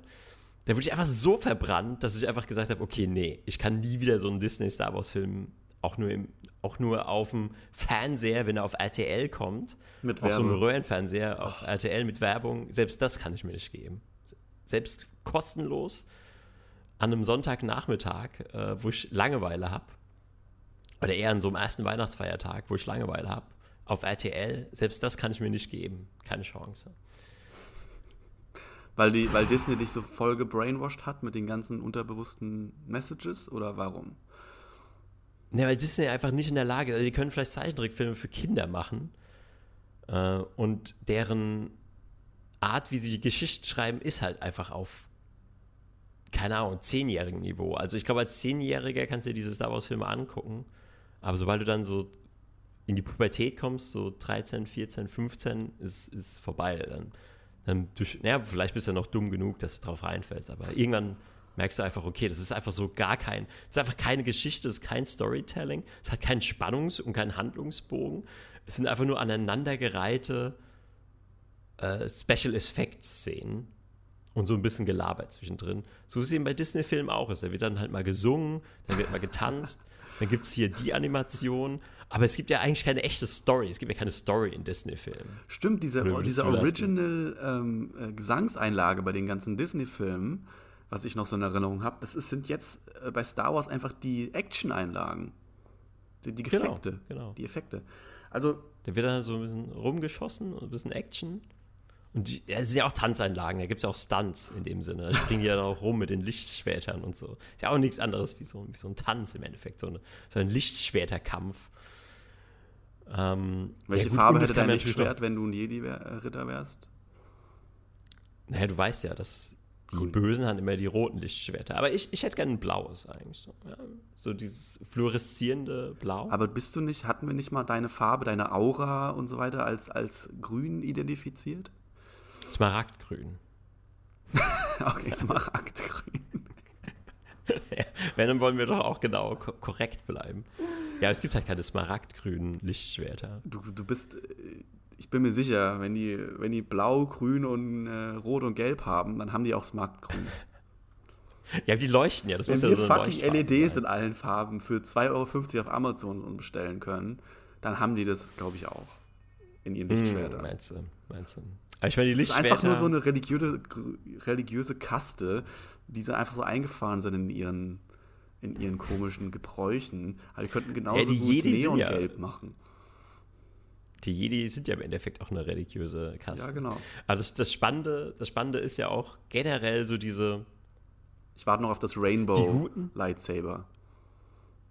Da wurde ich einfach so verbrannt, dass ich einfach gesagt habe, okay, nee, ich kann nie wieder so einen Disney-Star Wars-Film auch nur, im, auch nur auf dem Fernseher, wenn er auf RTL kommt, Mit auf so einem. Röhrenfernseher, auf RTL mit Werbung, selbst das kann ich mir nicht geben. Selbst kostenlos an einem Sonntagnachmittag, äh, wo ich Langeweile habe, oder eher an so einem ersten Weihnachtsfeiertag, wo ich Langeweile habe, auf RTL, selbst das kann ich mir nicht geben. Keine Chance. Weil, die, weil Disney dich so voll gebrainwashed hat mit den ganzen unterbewussten Messages oder warum? Ne, weil Disney einfach nicht in der Lage ist. Also die können vielleicht Zeichentrickfilme für Kinder machen. Äh, und deren Art, wie sie Geschichten schreiben, ist halt einfach auf, keine Ahnung, zehnjährigen Niveau. Also ich glaube, als Zehnjähriger kannst du dir diese Star Wars-Filme angucken. Aber sobald du dann so in die Pubertät kommst, so 13, 14, 15, ist, ist vorbei. Dann, dann durch, naja, vielleicht bist du noch dumm genug, dass du drauf reinfällst. Aber irgendwann merkst du einfach, okay, das ist einfach so gar kein, es ist einfach keine Geschichte, es ist kein Storytelling, es hat keinen Spannungs- und keinen Handlungsbogen. Es sind einfach nur aneinandergereihte äh, Special Effects Szenen und so ein bisschen gelabert zwischendrin. So wie es eben bei Disney-Filmen auch ist. Da wird dann halt mal gesungen, dann wird mal getanzt, dann gibt es hier die Animation. Aber es gibt ja eigentlich keine echte Story. Es gibt ja keine Story in Disney-Filmen. Stimmt, diese, diese Original ähm, äh, Gesangseinlage bei den ganzen Disney-Filmen, was ich noch so in Erinnerung habe, das ist, sind jetzt äh, bei Star Wars einfach die Action-Einlagen. Die, die Genau, Effekte. genau. Die Effekte. Also, Da wird dann so ein bisschen rumgeschossen und ein bisschen Action. Und die, ja, es sind ja auch Tanzeinlagen, da gibt es ja auch Stunts in dem Sinne. Da springen die ja dann auch rum mit den Lichtschwertern und so. Ist ja auch nichts anderes wie so, wie so ein Tanz im Endeffekt, so, eine, so ein Lichtschwerterkampf. Ähm, welche ja gut, Farbe hätte dein Lichtschwert, wenn du ein Jedi-Ritter wärst? naja, du weißt ja, dass die Grün. Bösen haben immer die roten Lichtschwerter. Aber ich, ich hätte gerne ein blaues eigentlich. So, ja. so dieses fluoreszierende Blau. Aber bist du nicht, hatten wir nicht mal deine Farbe, deine Aura und so weiter als, als grün identifiziert? Smaragdgrün. okay, Smaragdgrün. Wenn, dann wollen wir doch auch genau ko korrekt bleiben. Ja, es gibt halt keine smaragdgrünen Lichtschwerter. Du, du bist, äh, ich bin mir sicher, wenn die, wenn die blau, grün und äh, rot und gelb haben, dann haben die auch Smaragdgrün. Ja, die leuchten ja. Das Wenn muss ja so fucking LEDs sein. in allen Farben für 2,50 Euro auf Amazon bestellen können, dann haben die das, glaube ich, auch in ihren Hm, Lichtschwertern. meinst du, meinst du. Aber ich meine, die Das ist Lichtschwerter... einfach nur so eine religiöse, religiöse Kaste, die sie einfach so eingefahren sind in ihren, in ihren komischen Gebräuchen. Aber die könnten genauso Ja, die gut Jedi sind ja- Neongelb machen. Die Jedi sind ja im Endeffekt auch eine religiöse Kaste. Ja, genau. Also das, das, Spannende, das Spannende ist ja auch generell so diese... Ich warte noch auf das Rainbow? Lightsaber.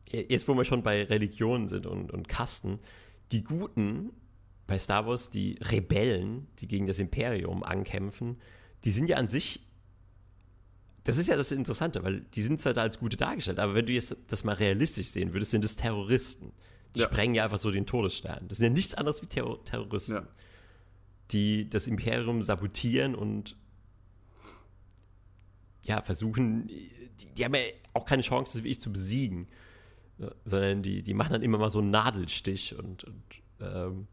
Jetzt, wo wir schon bei Religionen sind und, und Kasten, die Guten bei Star Wars, die Rebellen, die gegen das Imperium ankämpfen, die sind ja an sich, das ist ja das Interessante, weil die sind zwar da als Gute dargestellt, aber wenn du jetzt das mal realistisch sehen würdest, sind es Terroristen. Die Ja. sprengen ja einfach so den Todesstern. Das sind ja nichts anderes wie Terror Terroristen, Ja. die das Imperium sabotieren und ja, versuchen, die, die haben ja auch keine Chance, das wirklich zu besiegen sondern die, die machen dann immer mal so einen Nadelstich und, und ähm,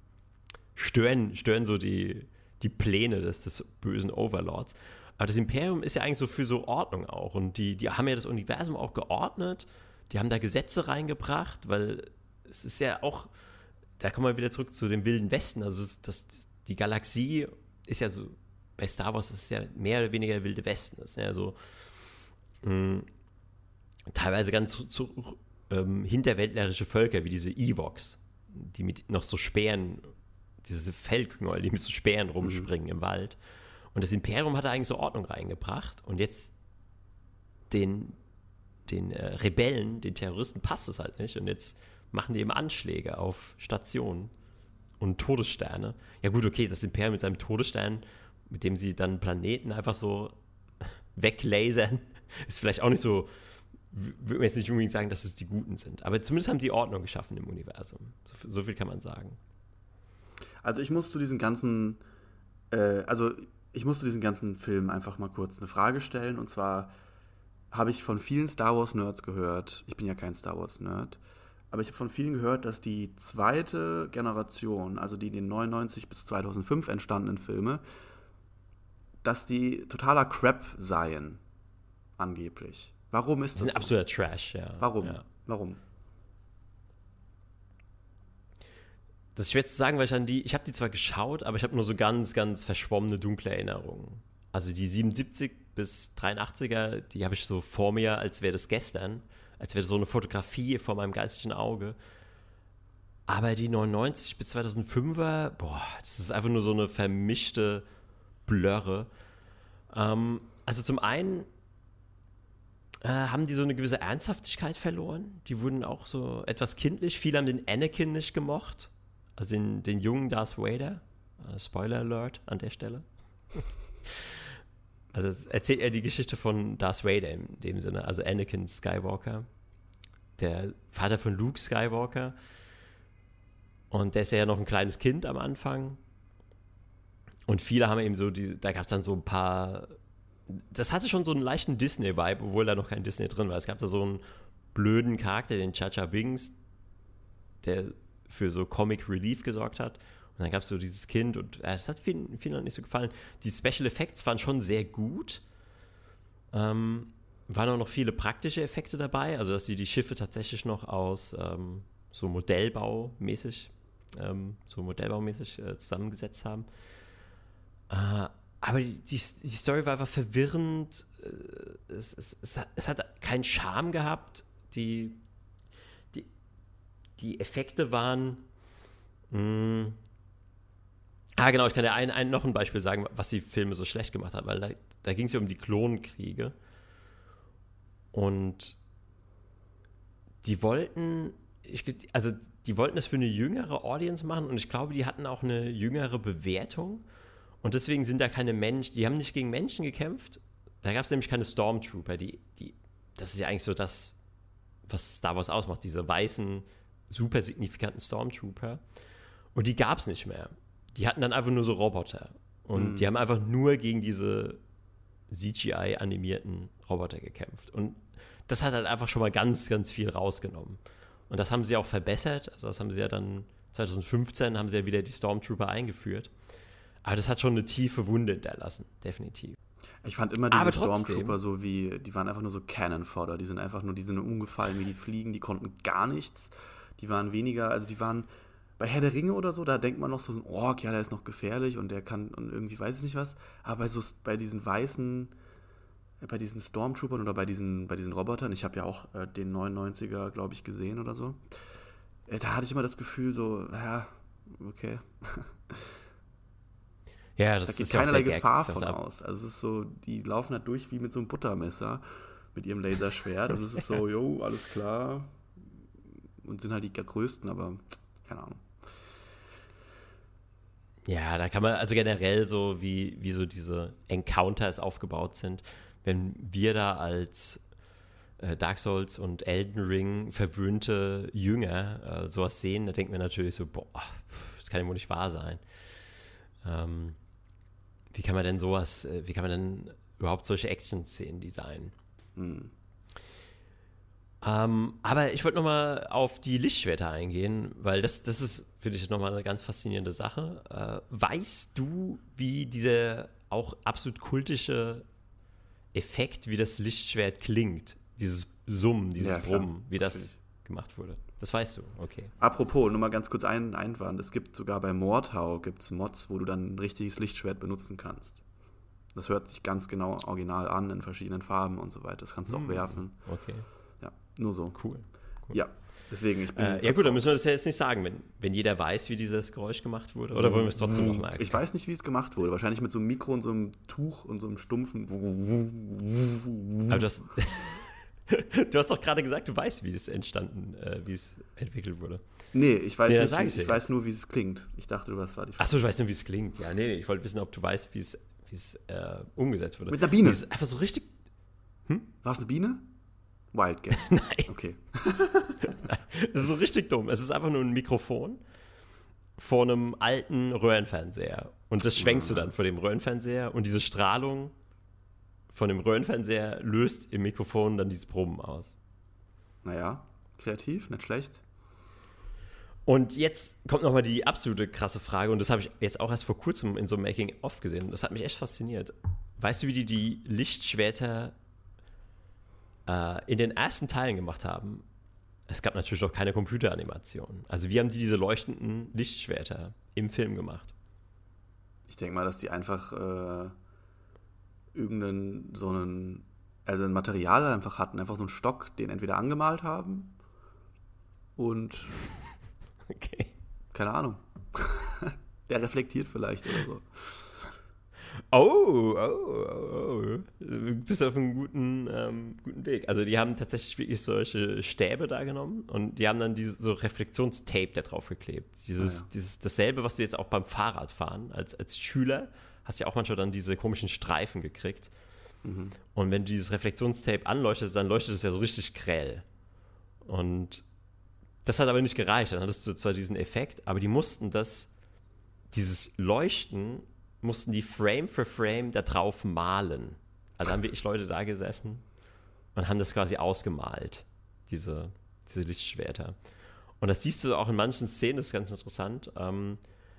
stören, stören so die, die Pläne des, des bösen Overlords. Aber das Imperium ist ja eigentlich so für so Ordnung auch. Und die, die haben ja das Universum auch geordnet. Die haben da Gesetze reingebracht, weil es ist ja auch, da kommen wir wieder zurück zu dem Wilden Westen. Also das, die Galaxie ist ja so, bei Star Wars ist es ja mehr oder weniger der Wilde Westen. Das ist ja so mh, teilweise ganz so, so ähm, hinterwäldlerische Völker wie diese Evox, die mit noch so Speeren, diese Fellknäuel, die mit so Speeren rumspringen im Wald. Und das Imperium hat da eigentlich so Ordnung reingebracht. Und jetzt den, den äh, Rebellen, den Terroristen passt es halt nicht. Und jetzt machen die eben Anschläge auf Stationen und Todessterne. Ja gut, okay, das Imperium mit seinem Todesstern, mit dem sie dann Planeten einfach so weglasern, ist vielleicht auch nicht so, würde man jetzt nicht unbedingt sagen, dass es die Guten sind. Aber zumindest haben die Ordnung geschaffen im Universum. So, so viel kann man sagen. Also ich muss zu diesen ganzen, äh, also ich muss zu diesen ganzen Filmen einfach mal kurz eine Frage stellen. Und zwar habe ich von vielen Star Wars Nerds gehört. Ich bin ja kein Star Wars Nerd, aber ich habe von vielen gehört, dass die zweite Generation, also die in den 99 bis 2005 entstandenen Filme, dass die totaler Crap seien, angeblich. Warum ist Das das? ist ein so? absoluter Trash, ja. Warum? Ja. Warum? Das ist schwer zu sagen, weil ich an die, ich habe die zwar geschaut, aber ich habe nur so ganz, ganz verschwommene, dunkle Erinnerungen. Also die 77 bis 83er, die habe ich so vor mir, als wäre das gestern, als wäre so eine Fotografie vor meinem geistigen Auge. Aber die 99 bis 2005er, boah, das ist einfach nur so eine vermischte Blöre. Ähm, also zum einen äh, haben die so eine gewisse Ernsthaftigkeit verloren. Die wurden auch so etwas kindlich. Viele haben den Anakin nicht gemocht. Also den, den jungen Darth Vader. Äh, Spoiler Alert an der Stelle. also erzählt er die Geschichte von Darth Vader in dem Sinne. Also Anakin Skywalker. Der Vater von Luke Skywalker. Und der ist ja noch ein kleines Kind am Anfang. Und viele haben eben so, die, da gab es dann so ein paar. Das hatte schon so einen leichten Disney-Vibe, obwohl da noch kein Disney drin war. Es gab da so einen blöden Charakter, den Chacha Bings, der für so Comic Relief gesorgt hat. Und dann gab es so dieses Kind und äh, hat vielen, vielen nicht so gefallen. Die Special Effects waren schon sehr gut. Ähm, waren auch noch viele praktische Effekte dabei, also dass sie die Schiffe tatsächlich noch aus ähm, so Modellbaumäßig, ähm, so Modellbaumäßig äh, zusammengesetzt haben. Äh, aber die, die, Story war einfach verwirrend. Äh, Es, es, es, hat, es hat keinen Charme gehabt. Die, die Effekte waren. Mh, ah, genau, ich kann dir ein, ein, noch ein Beispiel sagen, was die Filme so schlecht gemacht hat, weil da, da ging es ja um die Klonkriege. Und die wollten, ich, also die wollten das für eine jüngere Audience machen und ich glaube, die hatten auch eine jüngere Bewertung. Und deswegen sind da keine Menschen, die haben nicht gegen Menschen gekämpft. Da gab es nämlich keine Stormtrooper, die, die, das ist ja eigentlich so das, was Star Wars ausmacht, diese weißen, super signifikanten Stormtrooper. Und die gab es nicht mehr. Die hatten dann einfach nur so Roboter. Und mhm. die haben einfach nur gegen diese CGI-animierten Roboter gekämpft. Und das hat halt einfach schon mal ganz, ganz viel rausgenommen. Und das haben sie auch verbessert. Also das haben sie ja dann 2015 haben sie ja wieder die Stormtrooper eingeführt. Aber das hat schon eine tiefe Wunde hinterlassen, definitiv. Ich fand immer diese Stormtrooper so wie, die waren einfach nur so Cannon Fodder. Die sind einfach nur, die sind umgefallen wie die Fliegen, die konnten gar nichts. Die waren weniger, also die waren bei Herr der Ringe oder so, da denkt man noch so, ein Ork, ja, der ist noch gefährlich und der kann und irgendwie weiß ich nicht was. Aber bei, so, bei diesen weißen, bei diesen Stormtroopern oder bei diesen, bei diesen Robotern, ich habe ja auch äh, den 99er, glaube ich, gesehen oder so, äh, da hatte ich immer das Gefühl so, ja, okay. Ja, das da geht ist keinerlei ja Gefahr von aus. Also es ist so, die laufen halt durch wie mit so einem Buttermesser mit ihrem Laserschwert und es ist so, jo, alles klar. Und sind halt die größten, aber keine Ahnung. Ja, da kann man, also generell so, wie, wie so diese Encounters aufgebaut sind, wenn wir da als äh, Dark Souls und Elden Ring verwöhnte Jünger äh, sowas sehen, da denken wir natürlich so, boah, das kann ja wohl nicht wahr sein. Ähm, wie kann man denn sowas, äh, wie kann man denn überhaupt solche Action-Szenen designen? Hm. Ähm, aber ich wollte nochmal auf die Lichtschwerter eingehen, weil das, das ist, finde ich, nochmal eine ganz faszinierende Sache. Äh, weißt du, wie dieser auch absolut kultische Effekt, wie das Lichtschwert klingt? Dieses Summen, dieses ja, Brummen, wie das natürlich. gemacht wurde? Das weißt du, okay. Apropos, nur mal ganz kurz einen Einwand. Es gibt sogar bei Mordhau gibt's Mods, wo du dann ein richtiges Lichtschwert benutzen kannst. Das hört sich ganz genau original an, in verschiedenen Farben und so weiter. Das kannst du hm, auch werfen. Okay. Nur so. Cool. cool. Ja, deswegen, ich bin. Äh, ja, gut, dann müssen wir das ja jetzt nicht sagen, wenn, wenn jeder weiß, wie dieses Geräusch gemacht wurde. Oder wollen wir es trotzdem nochmal erklären? Ich weiß nicht, wie es gemacht wurde. Wahrscheinlich mit so einem Mikro und so einem Tuch und so einem stumpfen. Aber das. du hast doch gerade gesagt, du weißt, wie es entstanden, äh, wie es entwickelt wurde. Nee, ich weiß nee, nicht. Wie, ich, ich weiß nur, wie es klingt. Ich dachte, was war die Frage. Achso, du weißt nur, wie es klingt. Ja, nee, nee, ich wollte wissen, ob du weißt, wie es, wie es äh, umgesetzt wurde. Mit einer Biene. ist einfach so richtig. Hm? War es eine Biene? Wild Guess. Nein. Okay. Es ist so richtig dumm. Es ist einfach nur ein Mikrofon vor einem alten Röhrenfernseher. Und das schwenkst ja. du dann vor dem Röhrenfernseher und diese Strahlung von dem Röhrenfernseher löst im Mikrofon dann dieses Proben aus. Naja, kreativ, nicht schlecht. Und jetzt kommt nochmal die absolute krasse Frage, und das habe ich jetzt auch erst vor kurzem in so einem Making-of gesehen. Das hat mich echt fasziniert. Weißt du, wie die die Lichtschwerter äh, in den ersten Teilen gemacht haben? Es gab natürlich noch keine Computeranimation. Also, wie haben die diese leuchtenden Lichtschwerter im Film gemacht? Ich denke mal, dass die einfach äh, irgendeinen so einen, also ein Material einfach hatten, einfach so einen Stock, den entweder angemalt haben und okay. keine Ahnung. Der reflektiert vielleicht oder so. Oh, oh, oh, oh. Du bist auf einem guten, ähm, guten Weg. Also die haben tatsächlich wirklich solche Stäbe da genommen und die haben dann diese so Reflektionstape da drauf geklebt. Dieses, ah, ja. dieses, dasselbe, was du jetzt auch beim Fahrradfahren als, als Schüler hast ja auch manchmal dann diese komischen Streifen gekriegt. Mhm. Und wenn du dieses Reflektionstape anleuchtest, dann leuchtet es ja so richtig grell. Und das hat aber nicht gereicht. Dann hattest du zwar diesen Effekt, aber die mussten das, dieses Leuchten, mussten die Frame für Frame da drauf malen. Also haben wirklich Leute da gesessen und haben das quasi ausgemalt, diese, diese Lichtschwerter. Und das siehst du auch in manchen Szenen, das ist ganz interessant. Ähm,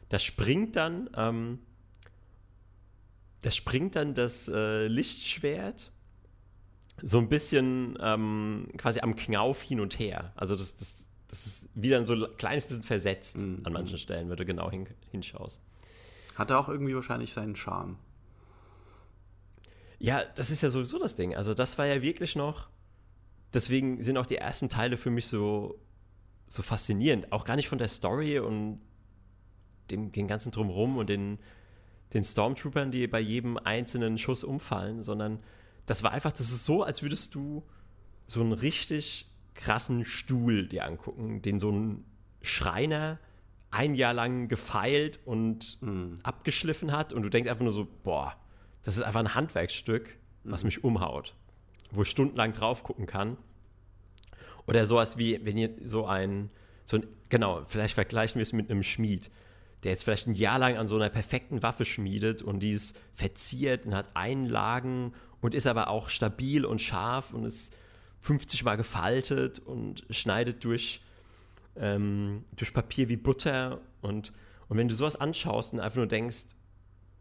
da springt dann ähm, da springt dann das äh, Lichtschwert so ein bisschen ähm, quasi am Knauf hin und her. Also das, das, das ist wieder so ein kleines bisschen versetzt mhm. an manchen Stellen, wenn du genau hin, hinschaust. Hat er auch irgendwie wahrscheinlich seinen Charme. Ja, das ist ja sowieso das Ding. Also das war ja wirklich noch, deswegen sind auch die ersten Teile für mich so, so faszinierend. Auch gar nicht von der Story und dem, den ganzen Drumherum und den, den Stormtroopern, die bei jedem einzelnen Schuss umfallen, sondern das war einfach, das ist so, als würdest du so einen richtig krassen Stuhl dir angucken, den so ein Schreiner ein Jahr lang gefeilt und mhm. abgeschliffen hat und du denkst einfach nur so, boah, das ist einfach ein Handwerksstück, was mhm. mich umhaut, wo ich stundenlang drauf gucken kann. Oder sowas wie, wenn ihr so ein, so ein, genau, vielleicht vergleichen wir es mit einem Schmied, der jetzt vielleicht ein Jahr lang an so einer perfekten Waffe schmiedet und die ist verziert und hat Einlagen und ist aber auch stabil und scharf und ist 50 Mal gefaltet und schneidet durch ähm, durch Papier wie Butter und, und wenn du sowas anschaust und einfach nur denkst,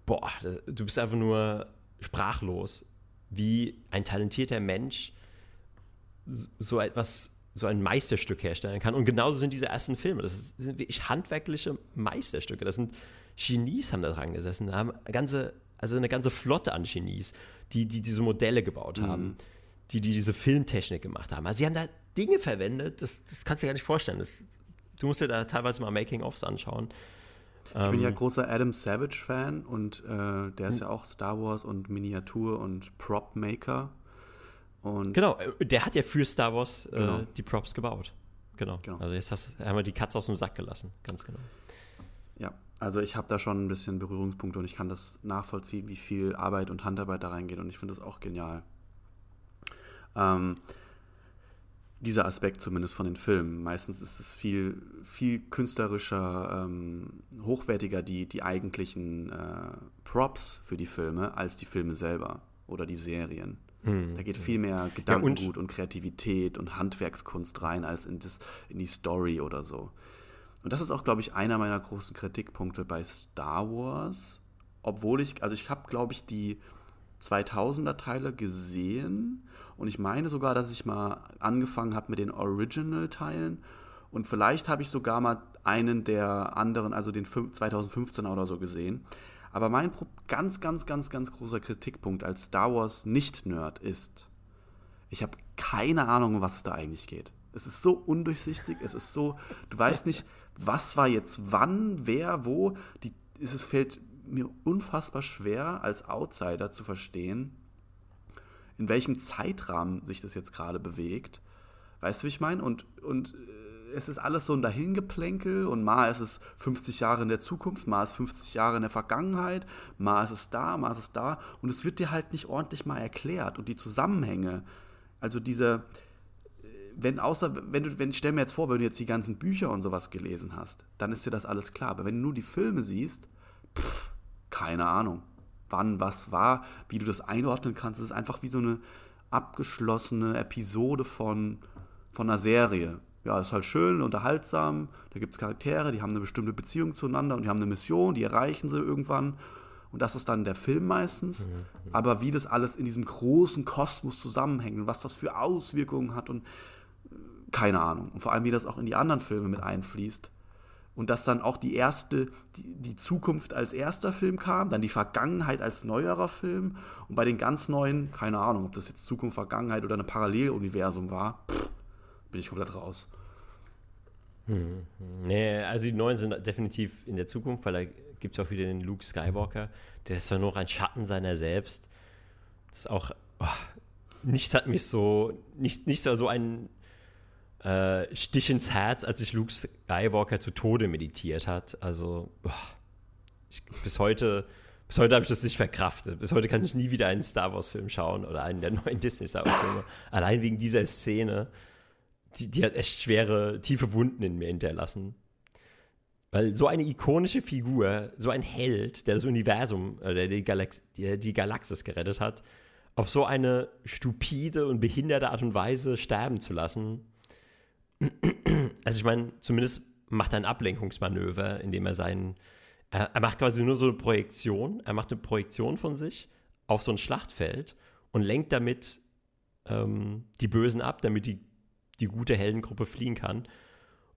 boah, du bist einfach nur sprachlos, wie ein talentierter Mensch so etwas, so ein Meisterstück herstellen kann. Und genauso sind diese ersten Filme. Das sind wirklich handwerkliche Meisterstücke. Das sind Genies haben da dran gesessen, haben ganze, also eine ganze Flotte an Genies, die, die diese Modelle gebaut haben, mhm. die, die diese Filmtechnik gemacht haben. Also sie haben da Dinge verwendet, das, das kannst du dir gar nicht vorstellen. Das, du musst dir da teilweise mal Making-ofs anschauen. Ich bin ja ähm, großer Adam Savage-Fan und äh, der ist hm. ja auch Star Wars und Miniatur- und Prop-Maker. genau, äh, der hat ja für Star Wars äh, genau. die Props gebaut. Genau. genau. Also jetzt hast, haben wir die Katze aus dem Sack gelassen, ganz genau. Ja, also ich habe da schon ein bisschen Berührungspunkte und ich kann das nachvollziehen, wie viel Arbeit und Handarbeit da reingeht und ich finde das auch genial. Ähm, dieser Aspekt zumindest von den Filmen. Meistens ist es viel, viel künstlerischer, ähm, hochwertiger, die, die eigentlichen äh, Props für die Filme, als die Filme selber oder die Serien. Hm. Da geht viel mehr Gedankengut ja, und, und, Kreativität und Handwerkskunst rein, als in, das, in die Story oder so. Und das ist auch, glaube ich, einer meiner großen Kritikpunkte bei Star Wars. Obwohl ich, also ich habe, glaube ich, die 2000er Teile gesehen und ich meine sogar, dass ich mal angefangen habe mit den Original-Teilen. Und vielleicht habe ich sogar mal einen der anderen, also den 2015er oder so gesehen. Aber mein ganz, ganz, ganz, ganz großer Kritikpunkt als Star Wars Nicht-Nerd ist, ich habe keine Ahnung, um was es da eigentlich geht. Es ist so undurchsichtig, es ist so, du weißt nicht, was war jetzt wann, wer, wo. Die, es fällt mir unfassbar schwer, als Outsider zu verstehen, in welchem Zeitrahmen sich das jetzt gerade bewegt. Weißt du, wie ich meine? Und, und äh, es ist alles so ein Dahingeplänkel und mal ist es 50 Jahre in der Zukunft, mal ist es 50 Jahre in der Vergangenheit, mal ist es da, mal ist es da und es wird dir halt nicht ordentlich mal erklärt und die Zusammenhänge, also diese, äh, wenn außer, wenn du, wenn ich stell mir jetzt vor, wenn du jetzt die ganzen Bücher und sowas gelesen hast, dann ist dir das alles klar. Aber wenn du nur die Filme siehst, pff, keine Ahnung wann was war, wie du das einordnen kannst. Es ist einfach wie so eine abgeschlossene Episode von, von einer Serie. Ja, ist halt schön, unterhaltsam, da gibt es Charaktere, die haben eine bestimmte Beziehung zueinander und die haben eine Mission, die erreichen sie irgendwann. Und das ist dann der Film meistens. Mhm. mhm. Aber wie das alles in diesem großen Kosmos zusammenhängt und was das für Auswirkungen hat und äh, keine Ahnung. Und vor allem, wie das auch in die anderen Filme mit einfließt und dass dann auch die erste, die, die, Zukunft als erster Film kam, dann die Vergangenheit als neuerer Film und bei den ganz neuen, keine Ahnung, ob das jetzt Zukunft, Vergangenheit oder ein Paralleluniversum war, pff, bin ich komplett raus. Hm, Nee, also die neuen sind definitiv in der Zukunft, weil da gibt es auch wieder den Luke Skywalker, der ist zwar nur ein Schatten seiner selbst. Das ist auch, oh, nichts hat mich so, nicht, nicht so ein äh, Stich ins Herz, als sich Luke Skywalker zu Tode meditiert hat. Also, boah, ich, bis heute, bis heute habe ich das nicht verkraftet. Bis heute kann ich nie wieder einen Star Wars-Film schauen oder einen der neuen Disney-Star Wars-Filme. Allein wegen dieser Szene. Die, die hat echt schwere, tiefe Wunden in mir hinterlassen. Weil so eine ikonische Figur, so ein Held, der das Universum, äh, der die, Galax der die Galaxis gerettet hat, auf so eine stupide und behinderte Art und Weise sterben zu lassen, also ich meine, zumindest macht er ein Ablenkungsmanöver, indem er seinen, er, macht quasi nur so eine Projektion, er macht eine Projektion von sich auf so ein Schlachtfeld und lenkt damit ähm, die Bösen ab, damit die, die gute Heldengruppe fliehen kann.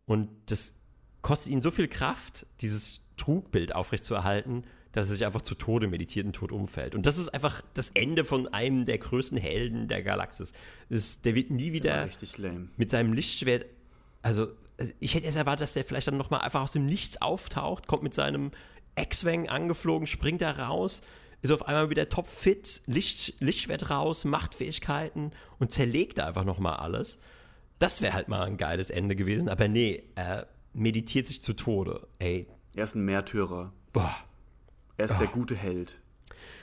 Und das kostet ihn so viel Kraft, dieses Trugbild aufrechtzuerhalten, dass er sich einfach zu Tode meditiert und tot umfällt. Und das ist einfach das Ende von einem der größten Helden der Galaxis. Das, der wird nie wieder mit seinem Lichtschwert also ich hätte erst erwartet, dass der vielleicht dann nochmal einfach aus dem Nichts auftaucht, kommt mit seinem X-Wing angeflogen, springt da raus, ist auf einmal wieder topfit, Licht, Lichtschwert raus, Machtfähigkeiten und zerlegt da einfach nochmal alles. Das wäre halt mal ein geiles Ende gewesen, aber nee, äh, meditiert sich zu Tode. Ey. Er ist ein Märtyrer. Boah. Er ist oh. der gute Held.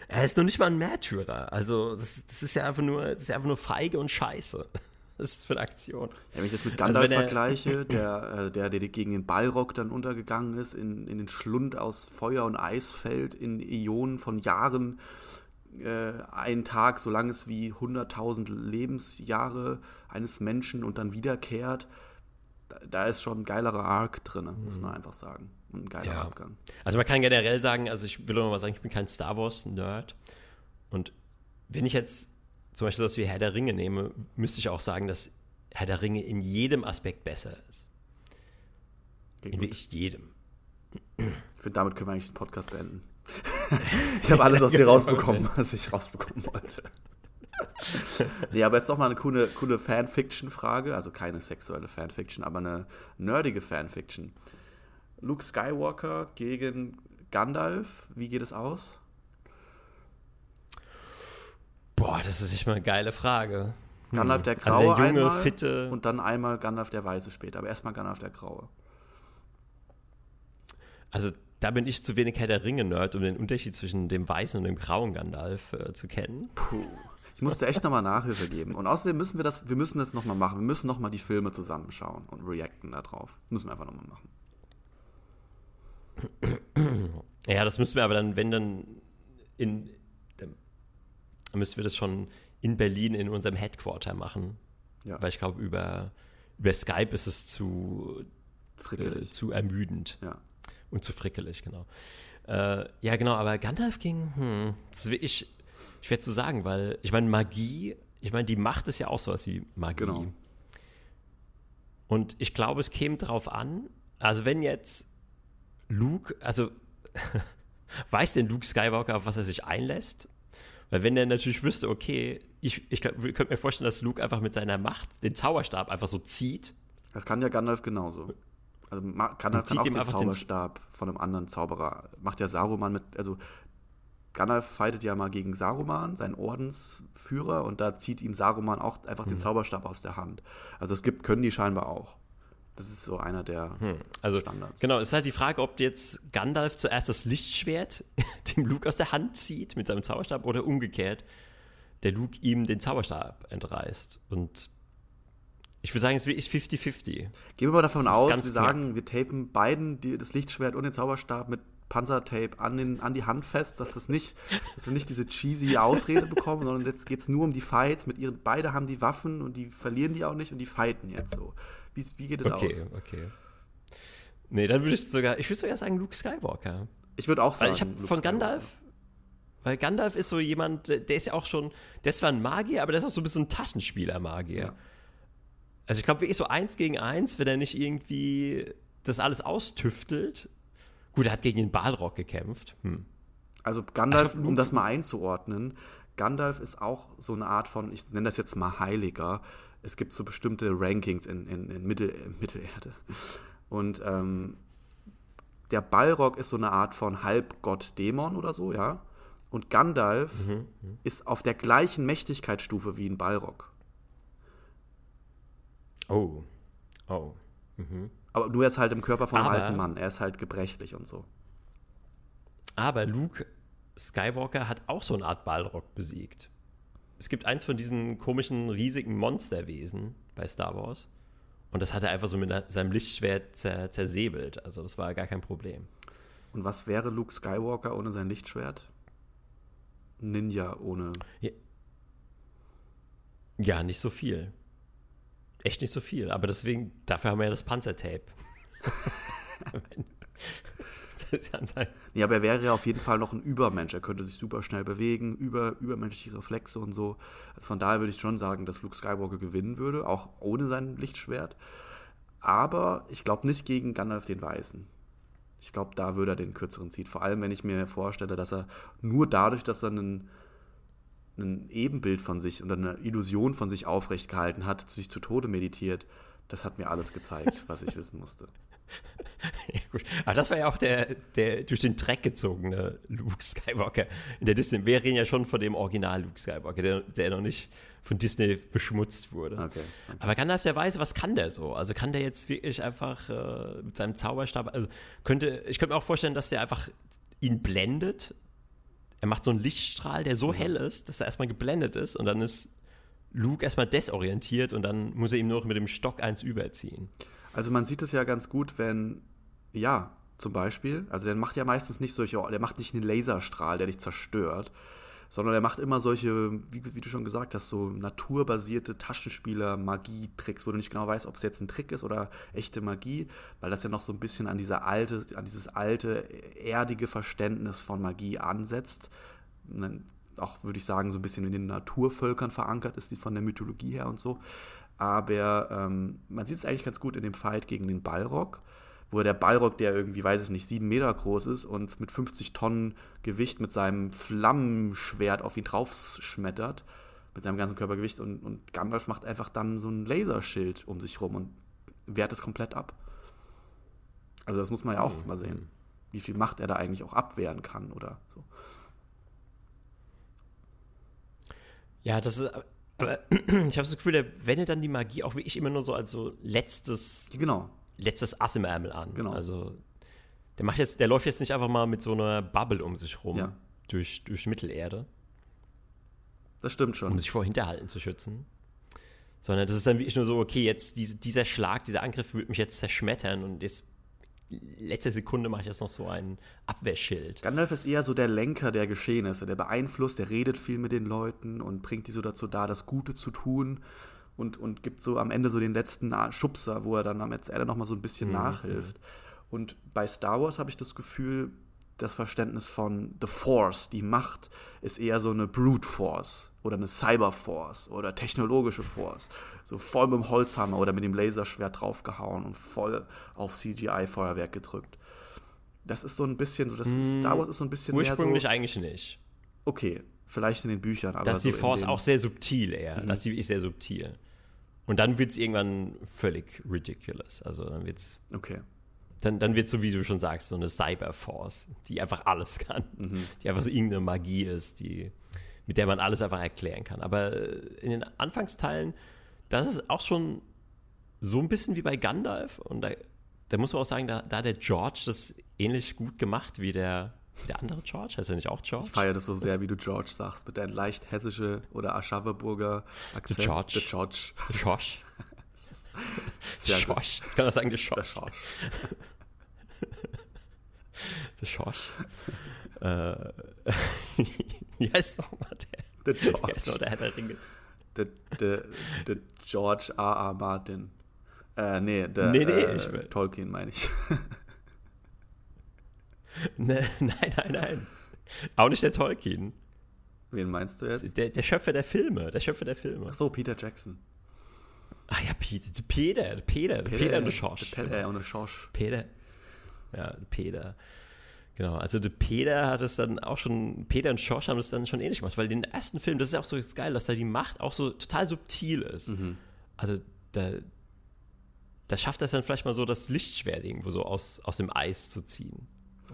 Er ist noch nicht mal ein Märtyrer. Also, das, das, ist ja einfach nur, das ist einfach nur feige und scheiße. Das ist für eine Aktion. Ja, wenn ich das mit also Gandalf also vergleiche, der, äh, der, der gegen den Balrog dann untergegangen ist, in, in den Schlund aus Feuer und Eis fällt, in Ionen von Jahren, äh, einen Tag, so lang ist wie 100.000 Lebensjahre eines Menschen und dann wiederkehrt, da, da ist schon ein geilerer Arc drin, muss man mhm. einfach sagen. Ein geiler ja. Abgang. Also man kann generell sagen, also ich will nur mal sagen, ich bin kein Star Wars-Nerd. Und wenn ich jetzt zum Beispiel das wie Herr der Ringe nehme, müsste ich auch sagen, dass Herr der Ringe in jedem Aspekt besser ist. in wirklich jedem. Ich finde, damit können wir eigentlich den Podcast beenden. ich habe alles aus dir rausbekommen, was ich rausbekommen wollte. nee, aber jetzt noch mal eine coole, coole Fanfiction-Frage, also keine sexuelle Fanfiction, aber eine nerdige Fanfiction. Luke Skywalker gegen Gandalf, wie geht es aus? Boah, das ist echt mal eine geile Frage. Hm. Gandalf der also Graue also der junge, einmal fitte und dann einmal Gandalf der Weiße später, aber erstmal Gandalf der Graue. Also da bin ich zu wenig Herr der Ringe-Nerd, um den Unterschied zwischen dem weißen und dem grauen Gandalf äh, zu kennen. Puh. Ich musste echt nochmal Nachhilfe geben. Und außerdem müssen wir das, wir müssen das nochmal machen. Wir müssen nochmal die Filme zusammenschauen und reacten darauf. Müssen wir einfach nochmal machen. Ja, das müssen wir aber dann, wenn dann in, dann müssen wir das schon in Berlin in unserem Headquarter machen. Ja. Weil ich glaube, über, über Skype ist es zu, äh, zu ermüdend. Ja. Und zu frickelig, genau. Äh, ja, genau, aber Gandalf ging, hm, das will ich schwer zu sagen, weil ich meine, Magie, ich meine, die Macht ist ja auch sowas wie Magie. Genau. Und ich glaube, es käme darauf an, also wenn jetzt Luke, also weiß denn Luke Skywalker, auf was er sich einlässt? Weil wenn er natürlich wüsste, okay, ich, ich könnte mir vorstellen, dass Luke einfach mit seiner Macht den Zauberstab einfach so zieht. Das kann ja Gandalf genauso. Also Gandalf kann auch den Zauberstab den von einem anderen Zauberer. Macht ja Saruman mit, also Gandalf fightet ja mal gegen Saruman, seinen Ordensführer, und da zieht ihm Saruman auch einfach mhm. den Zauberstab aus der Hand. Also es gibt, können die scheinbar auch. Das ist so einer der hm. also, Standards. Genau, es ist halt die Frage, ob jetzt Gandalf zuerst das Lichtschwert dem Luke aus der Hand zieht mit seinem Zauberstab oder umgekehrt der Luke ihm den Zauberstab entreißt. Und ich würde sagen, es ist 50-50. Gehen wir mal davon aus, wir knapp. sagen, wir tapen beiden die, das Lichtschwert und den Zauberstab mit Panzertape an, den, an die Hand fest, dass, das nicht, dass wir nicht diese cheesy Ausrede bekommen, sondern jetzt geht es nur um die Fights. Mit ihren, beide haben die Waffen und die verlieren die auch nicht und die fighten jetzt so. Wie, wie geht das okay, aus? Okay, okay. Nee, dann würde ich sogar, ich würde sogar sagen Luke Skywalker. Ich würde auch sagen. Weil ich habe von Gandalf, weil Gandalf ist so jemand, der ist ja auch schon, der ist zwar ein Magier, aber der ist auch so ein bisschen ein Taschenspieler-Magier. Ja. Also ich glaube wirklich so eins gegen eins, wenn er nicht irgendwie das alles austüftelt. Gut, er hat gegen den Balrog gekämpft. Hm. Also Gandalf, glaub, um das mal einzuordnen, Gandalf ist auch so eine Art von, ich nenne das jetzt mal Heiliger. Es gibt so bestimmte Rankings in, in, in, Mittel, in Mittelerde. Und ähm, der Balrog ist so eine Art von Halbgott-Dämon oder so, ja. Und Gandalf mhm, mhm. ist auf der gleichen Mächtigkeitsstufe wie ein Balrog. Oh. Oh. Mhm. Aber nur er ist halt im Körper von einem alten Mann. Er ist halt gebrechlich und so. Aber Luke Skywalker hat auch so eine Art Balrog besiegt. Es gibt eins von diesen komischen, riesigen Monsterwesen bei Star Wars. Und das hat er einfach so mit seinem Lichtschwert zer zersäbelt. Also das war gar kein Problem. Und was wäre Luke Skywalker ohne sein Lichtschwert? Ninja ohne. Ja, ja nicht so viel echt nicht so viel. Aber deswegen, dafür haben wir ja das Panzertape. das. Ja, aber er wäre ja auf jeden Fall noch ein Übermensch. Er könnte sich super schnell bewegen, über, übermenschliche Reflexe und so. Also von daher würde ich schon sagen, dass Luke Skywalker gewinnen würde, auch ohne sein Lichtschwert. Aber ich glaube nicht gegen Gandalf den Weißen. Ich glaube, da würde er den kürzeren ziehen. Vor allem, wenn ich mir vorstelle, dass er nur dadurch, dass er einen ein Ebenbild von sich oder eine Illusion von sich aufrecht gehalten hat, sich zu Tode meditiert, das hat mir alles gezeigt, was ich wissen musste. Ja, gut. Aber das war ja auch der, der durch den Dreck gezogene Luke Skywalker in der Disney. Wir reden ja schon von dem Original Luke Skywalker, der, der noch nicht von Disney beschmutzt wurde. Okay, okay. Aber Gandalf der Weise, was kann der so? Also kann der jetzt wirklich einfach äh, mit seinem Zauberstab, also könnte, ich könnte mir auch vorstellen, dass der einfach ihn blendet. Er macht so einen Lichtstrahl, der so mhm. hell ist, dass er erstmal geblendet ist und dann ist Luke erstmal desorientiert und dann muss er ihm nur mit dem Stock eins überziehen. Also man sieht es ja ganz gut, wenn, ja, zum Beispiel, also der macht ja meistens nicht solche, der macht nicht einen Laserstrahl, der dich zerstört, sondern er macht immer solche, wie, wie, du schon gesagt hast, so naturbasierte Taschenspieler, Magie-Tricks, wo du nicht genau weißt, ob es jetzt ein Trick ist oder echte Magie, weil das ja noch so ein bisschen an diese alte, an dieses alte, erdige Verständnis von Magie ansetzt. Auch würde ich sagen, so ein bisschen in den Naturvölkern verankert ist, die von der Mythologie her und so. Aber ähm, man sieht es eigentlich ganz gut in dem Fight gegen den Ballrock wo der Ballrock, der irgendwie, weiß ich nicht, sieben Meter groß ist und mit 50 Tonnen Gewicht mit seinem Flammenschwert auf ihn draufschmettert, mit seinem ganzen Körpergewicht und, und Gandalf macht einfach dann so ein Laserschild um sich rum und wehrt es komplett ab. Also das muss man ja auch mhm. mal sehen, wie viel Macht er da eigentlich auch abwehren kann oder so. Ja, das ist, aber ich habe das Gefühl, der wendet dann die Magie auch wirklich immer nur so als so letztes genau letztes Ass im Ärmel an. Genau. Also der macht jetzt, der läuft jetzt nicht einfach mal mit so einer Bubble um sich rum ja. durch, durch Mittelerde. Das stimmt schon. Um sich vor Hinterhalten zu schützen. Sondern das ist dann wirklich nur so, okay, jetzt diese, dieser Schlag, dieser Angriff wird mich jetzt zerschmettern und jetzt letzte Sekunde mache ich jetzt noch so ein Abwehrschild. Gandalf ist eher so der Lenker der Geschehnisse, der beeinflusst, der redet viel mit den Leuten und bringt die so dazu da, das Gute zu tun und, und gibt so am Ende so den letzten Schubser, wo er dann am Ende nochmal so ein bisschen mhm. nachhilft. Und bei Star Wars habe ich das Gefühl, das Verständnis von The Force, die Macht, ist eher so eine Brute Force oder eine Cyber Force oder technologische Force. So voll mit dem Holzhammer oder mit dem Laserschwert draufgehauen und voll auf CGI-Feuerwerk gedrückt. Das ist so ein bisschen so, das hm, Star Wars ist so ein bisschen Ursprünglich mehr so, eigentlich nicht. Okay, vielleicht in den Büchern, aber. Das ist so die Force auch sehr subtil eher. Mhm. Das ist die wirklich sehr subtil. Und dann wird es irgendwann völlig ridiculous. Also dann wird es. Okay. Dann, dann wird es so, wie du schon sagst, so eine Cyberforce, die einfach alles kann. Mhm. Die einfach so irgendeine Magie ist, die, mit der man alles einfach erklären kann. Aber äh, in den Anfangsteilen, das ist auch schon so ein bisschen wie bei Gandalf. Und da, da muss man auch sagen, da, da hat der George das ähnlich gut gemacht wie der der andere George? Heißt er nicht auch George? Ich feiere das so sehr, wie du George sagst, mit deinem leicht hessische oder Aschaffenburger Akzent. Der George. Der George. Der George. George. Ich kann das sagen, der George. Der George. Der George. äh, wie heißt nochmal der? Der George. Wie heißt noch der Herr der Ringe? Der, der, der George A. A. Martin. Äh, nee, der nee, nee, äh, Tolkien meine ich. Ne, nein, nein, nein. Auch nicht der Tolkien. Wen meinst du jetzt? Der, der Schöpfer der Filme, der Schöpfer der Filme. Ach so, Peter Jackson. Ah ja, Peter, Peter, Peter, Peter, Peter und der Schorsch. Peter und der Schorsch. Peter. Ja, Peter. Genau, also der Peter hat es dann auch schon, Peter und Schorsch haben es dann schon ähnlich gemacht, weil den ersten Film, das ist auch so geil, dass da die Macht auch so total subtil ist. Mhm. Also da, da schafft er es dann vielleicht mal so, das Lichtschwert irgendwo so aus, aus dem Eis zu ziehen.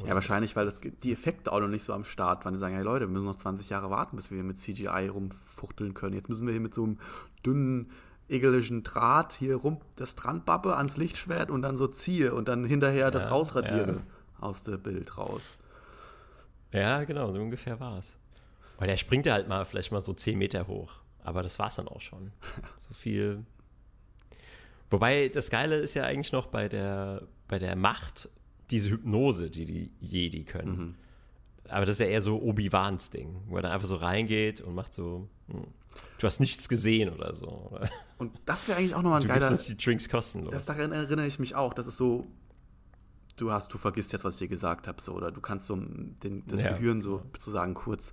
Ja, wahrscheinlich, weil das, die Effekte auch noch nicht so am Start waren. Die sagen, hey Leute, wir müssen noch 20 Jahre warten, bis wir hier mit CGI rumfuchteln können. Jetzt müssen wir hier mit so einem dünnen, ekeligen Draht hier rum das Strandbappe ans Lichtschwert und dann so ziehe und dann hinterher ja, das rausradiere ja. aus dem Bild raus. Ja, genau, so ungefähr war es. Weil der springt ja halt mal vielleicht mal so 10 Meter hoch. Aber das war es dann auch schon. so viel. Wobei das Geile ist ja eigentlich noch bei der, bei der Macht diese Hypnose, die die Jedi können. Mhm. Aber das ist ja eher so Obi-Wans Ding, wo er dann einfach so reingeht und macht so, hm, du hast nichts gesehen oder so. Und das wäre eigentlich auch nochmal ein du geiler... Du die Drinks kostenlos. Das, daran erinnere ich mich auch. Das ist so, du hast, du vergisst jetzt, was ich dir gesagt habe, so, oder du kannst so den, das ja. Gehirn so sozusagen kurz,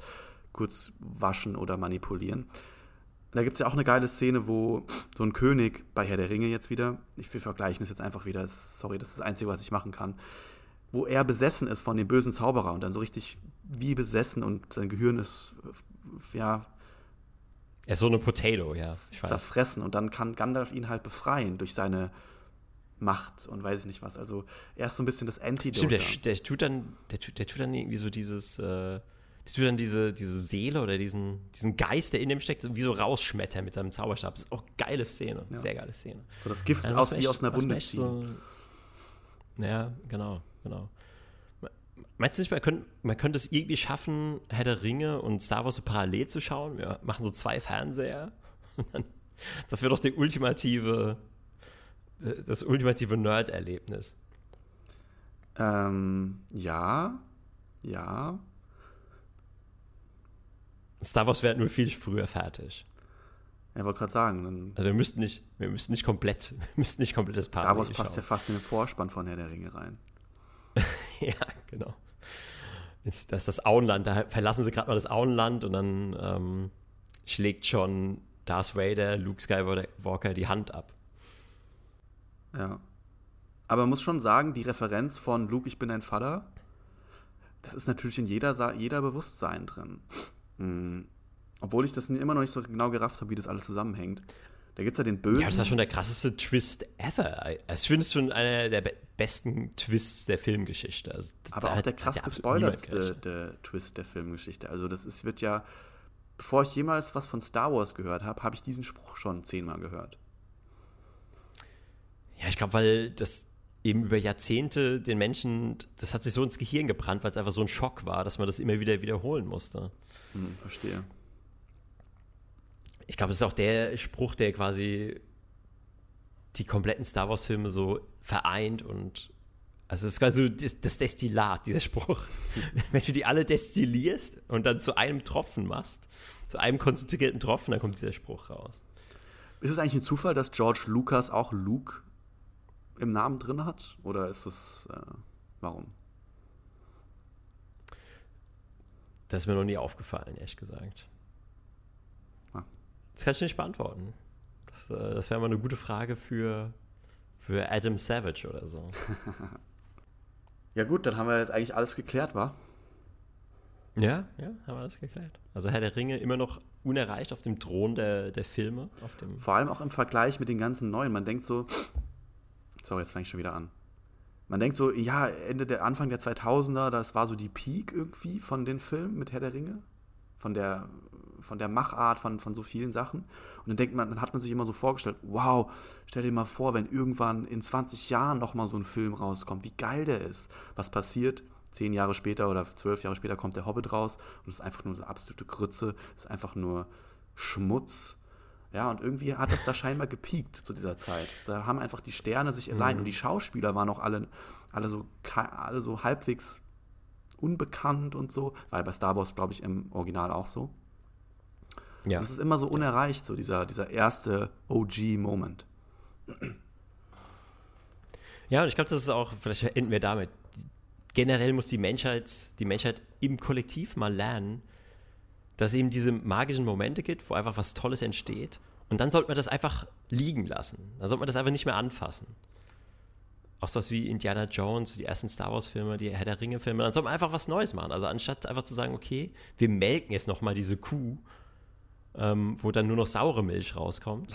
kurz waschen oder manipulieren. Da gibt es ja auch eine geile Szene, wo so ein König bei Herr der Ringe jetzt wieder, ich will vergleichen das jetzt einfach wieder, sorry, das ist das Einzige, was ich machen kann, wo er besessen ist von dem bösen Zauberer und dann so richtig wie besessen und sein Gehirn ist, ja. Er ist so eine Potato, ja. zerfressen und dann kann Gandalf ihn halt befreien durch seine Macht und weiß ich nicht was. Also er ist so ein bisschen das Antidote. Stimmt, der, der, tut dann, der, der tut dann irgendwie so dieses, äh, der tut dann diese, diese Seele oder diesen, diesen Geist, der in dem steckt, wie so rausschmettern mit seinem Zauberstab. Das ist auch eine geile Szene, ja. sehr geile Szene. So das Gift aus, wie aus einer Wunde ziehen. So, ja, genau, genau. Meinst du nicht, man könnte, man könnte es irgendwie schaffen, Herr der Ringe und Star Wars so parallel zu schauen? Wir machen so zwei Fernseher. das wäre doch die ultimative, das ultimative Nerd-Erlebnis. Ähm, ja, ja. Star Wars wäre nur viel früher fertig. Ja, wollte gerade sagen. also wir müssten nicht, wir müssten nicht komplett, wir müssten nicht komplett das Paar. Star Wars passt schauen. ja fast in den Vorspann von Herr der Ringe rein. ja, genau. Ist das das Auenland, da verlassen sie gerade mal das Auenland und dann ähm, schlägt schon Darth Vader, Luke Skywalker die Hand ab. Ja. Aber man muss schon sagen, die Referenz von Luke, ich bin dein Vater, das ist natürlich in jeder, jeder Bewusstsein drin. Mhm. Obwohl ich das immer noch nicht so genau gerafft habe, wie das alles zusammenhängt. Da gibt es ja den Bösen. Ja, das war schon der krasseste Twist ever. Ich finde es schon einer der besten Twists der Filmgeschichte. Also, Aber auch der krass gespoilertste Twist der Filmgeschichte. Also das ist, wird ja, bevor ich jemals was von Star Wars gehört habe, habe ich diesen Spruch schon zehnmal gehört. Ja, ich glaube, weil das eben über Jahrzehnte den Menschen, das hat sich so ins Gehirn gebrannt, weil es einfach so ein Schock war, dass man das immer wieder wiederholen musste. Hm, verstehe. Ich glaube, es ist auch der Spruch, der quasi die kompletten Star Wars-Filme so vereint und also es ist quasi das, das Destillat, dieser Spruch. Wenn du die alle destillierst und dann zu einem Tropfen machst, zu einem konzentrierten Tropfen, dann kommt dieser Spruch raus. Ist es eigentlich ein Zufall, dass George Lucas auch Luke im Namen drin hat? Oder ist es, äh, warum? Das ist mir noch nie aufgefallen, ehrlich gesagt. Das kann ich nicht beantworten. Das, äh, das wäre mal eine gute Frage für, für Adam Savage oder so. ja, gut, dann haben wir jetzt eigentlich alles geklärt, wa? Ja, ja, haben wir alles geklärt. Also Herr der Ringe immer noch unerreicht auf dem Thron der, der Filme. Vor allem auch im Vergleich mit den ganzen neuen. Man denkt so, sorry, jetzt fange ich schon wieder an. Man denkt so, ja, Ende der Anfang der 2000er, das war so die Peak irgendwie von den Filmen mit Herr der Ringe, von der von der Machart von, von so vielen Sachen. Und dann denkt man, dann hat man sich immer so vorgestellt, wow, stell dir mal vor, wenn irgendwann in 20 Jahren nochmal so ein Film rauskommt, wie geil der ist. Was passiert? Zehn Jahre später oder zwölf Jahre später kommt der Hobbit raus und es ist einfach nur eine absolute Grütze, ist einfach nur Schmutz. Ja, und irgendwie hat das da scheinbar gepiekt zu dieser Zeit. Da haben einfach die Sterne sich allein mhm. und die Schauspieler waren auch alle, alle, so, alle so halbwegs unbekannt und so, weil bei Star Wars, glaube ich, im Original auch so. Ja. Und es ist immer so unerreicht, so dieser, dieser erste OG-Moment. Ja, und ich glaube, das ist auch, vielleicht enden wir damit. Generell muss die Menschheit, die Menschheit im Kollektiv mal lernen, dass es eben diese magischen Momente gibt, wo einfach was Tolles entsteht. Und dann sollte man das einfach liegen lassen. Dann sollte man das einfach nicht mehr anfassen. Auch sowas wie Indiana Jones, die ersten Star Wars-Filme, die Herr der Ringe-Filme, dann sollte man einfach was Neues machen. Also anstatt einfach zu sagen, okay, wir melken jetzt nochmal diese Kuh, ähm, wo dann nur noch saure Milch rauskommt.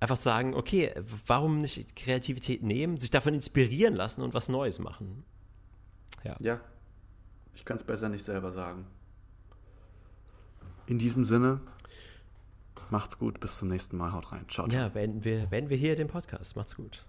Einfach sagen, okay, warum nicht Kreativität nehmen, sich davon inspirieren lassen und was Neues machen. Ja. Ja, ich kann es besser nicht selber sagen. In diesem Sinne, macht's gut, bis zum nächsten Mal, haut rein. Ciao, ciao. Ja, beenden wir, beenden wir hier den Podcast. Macht's gut.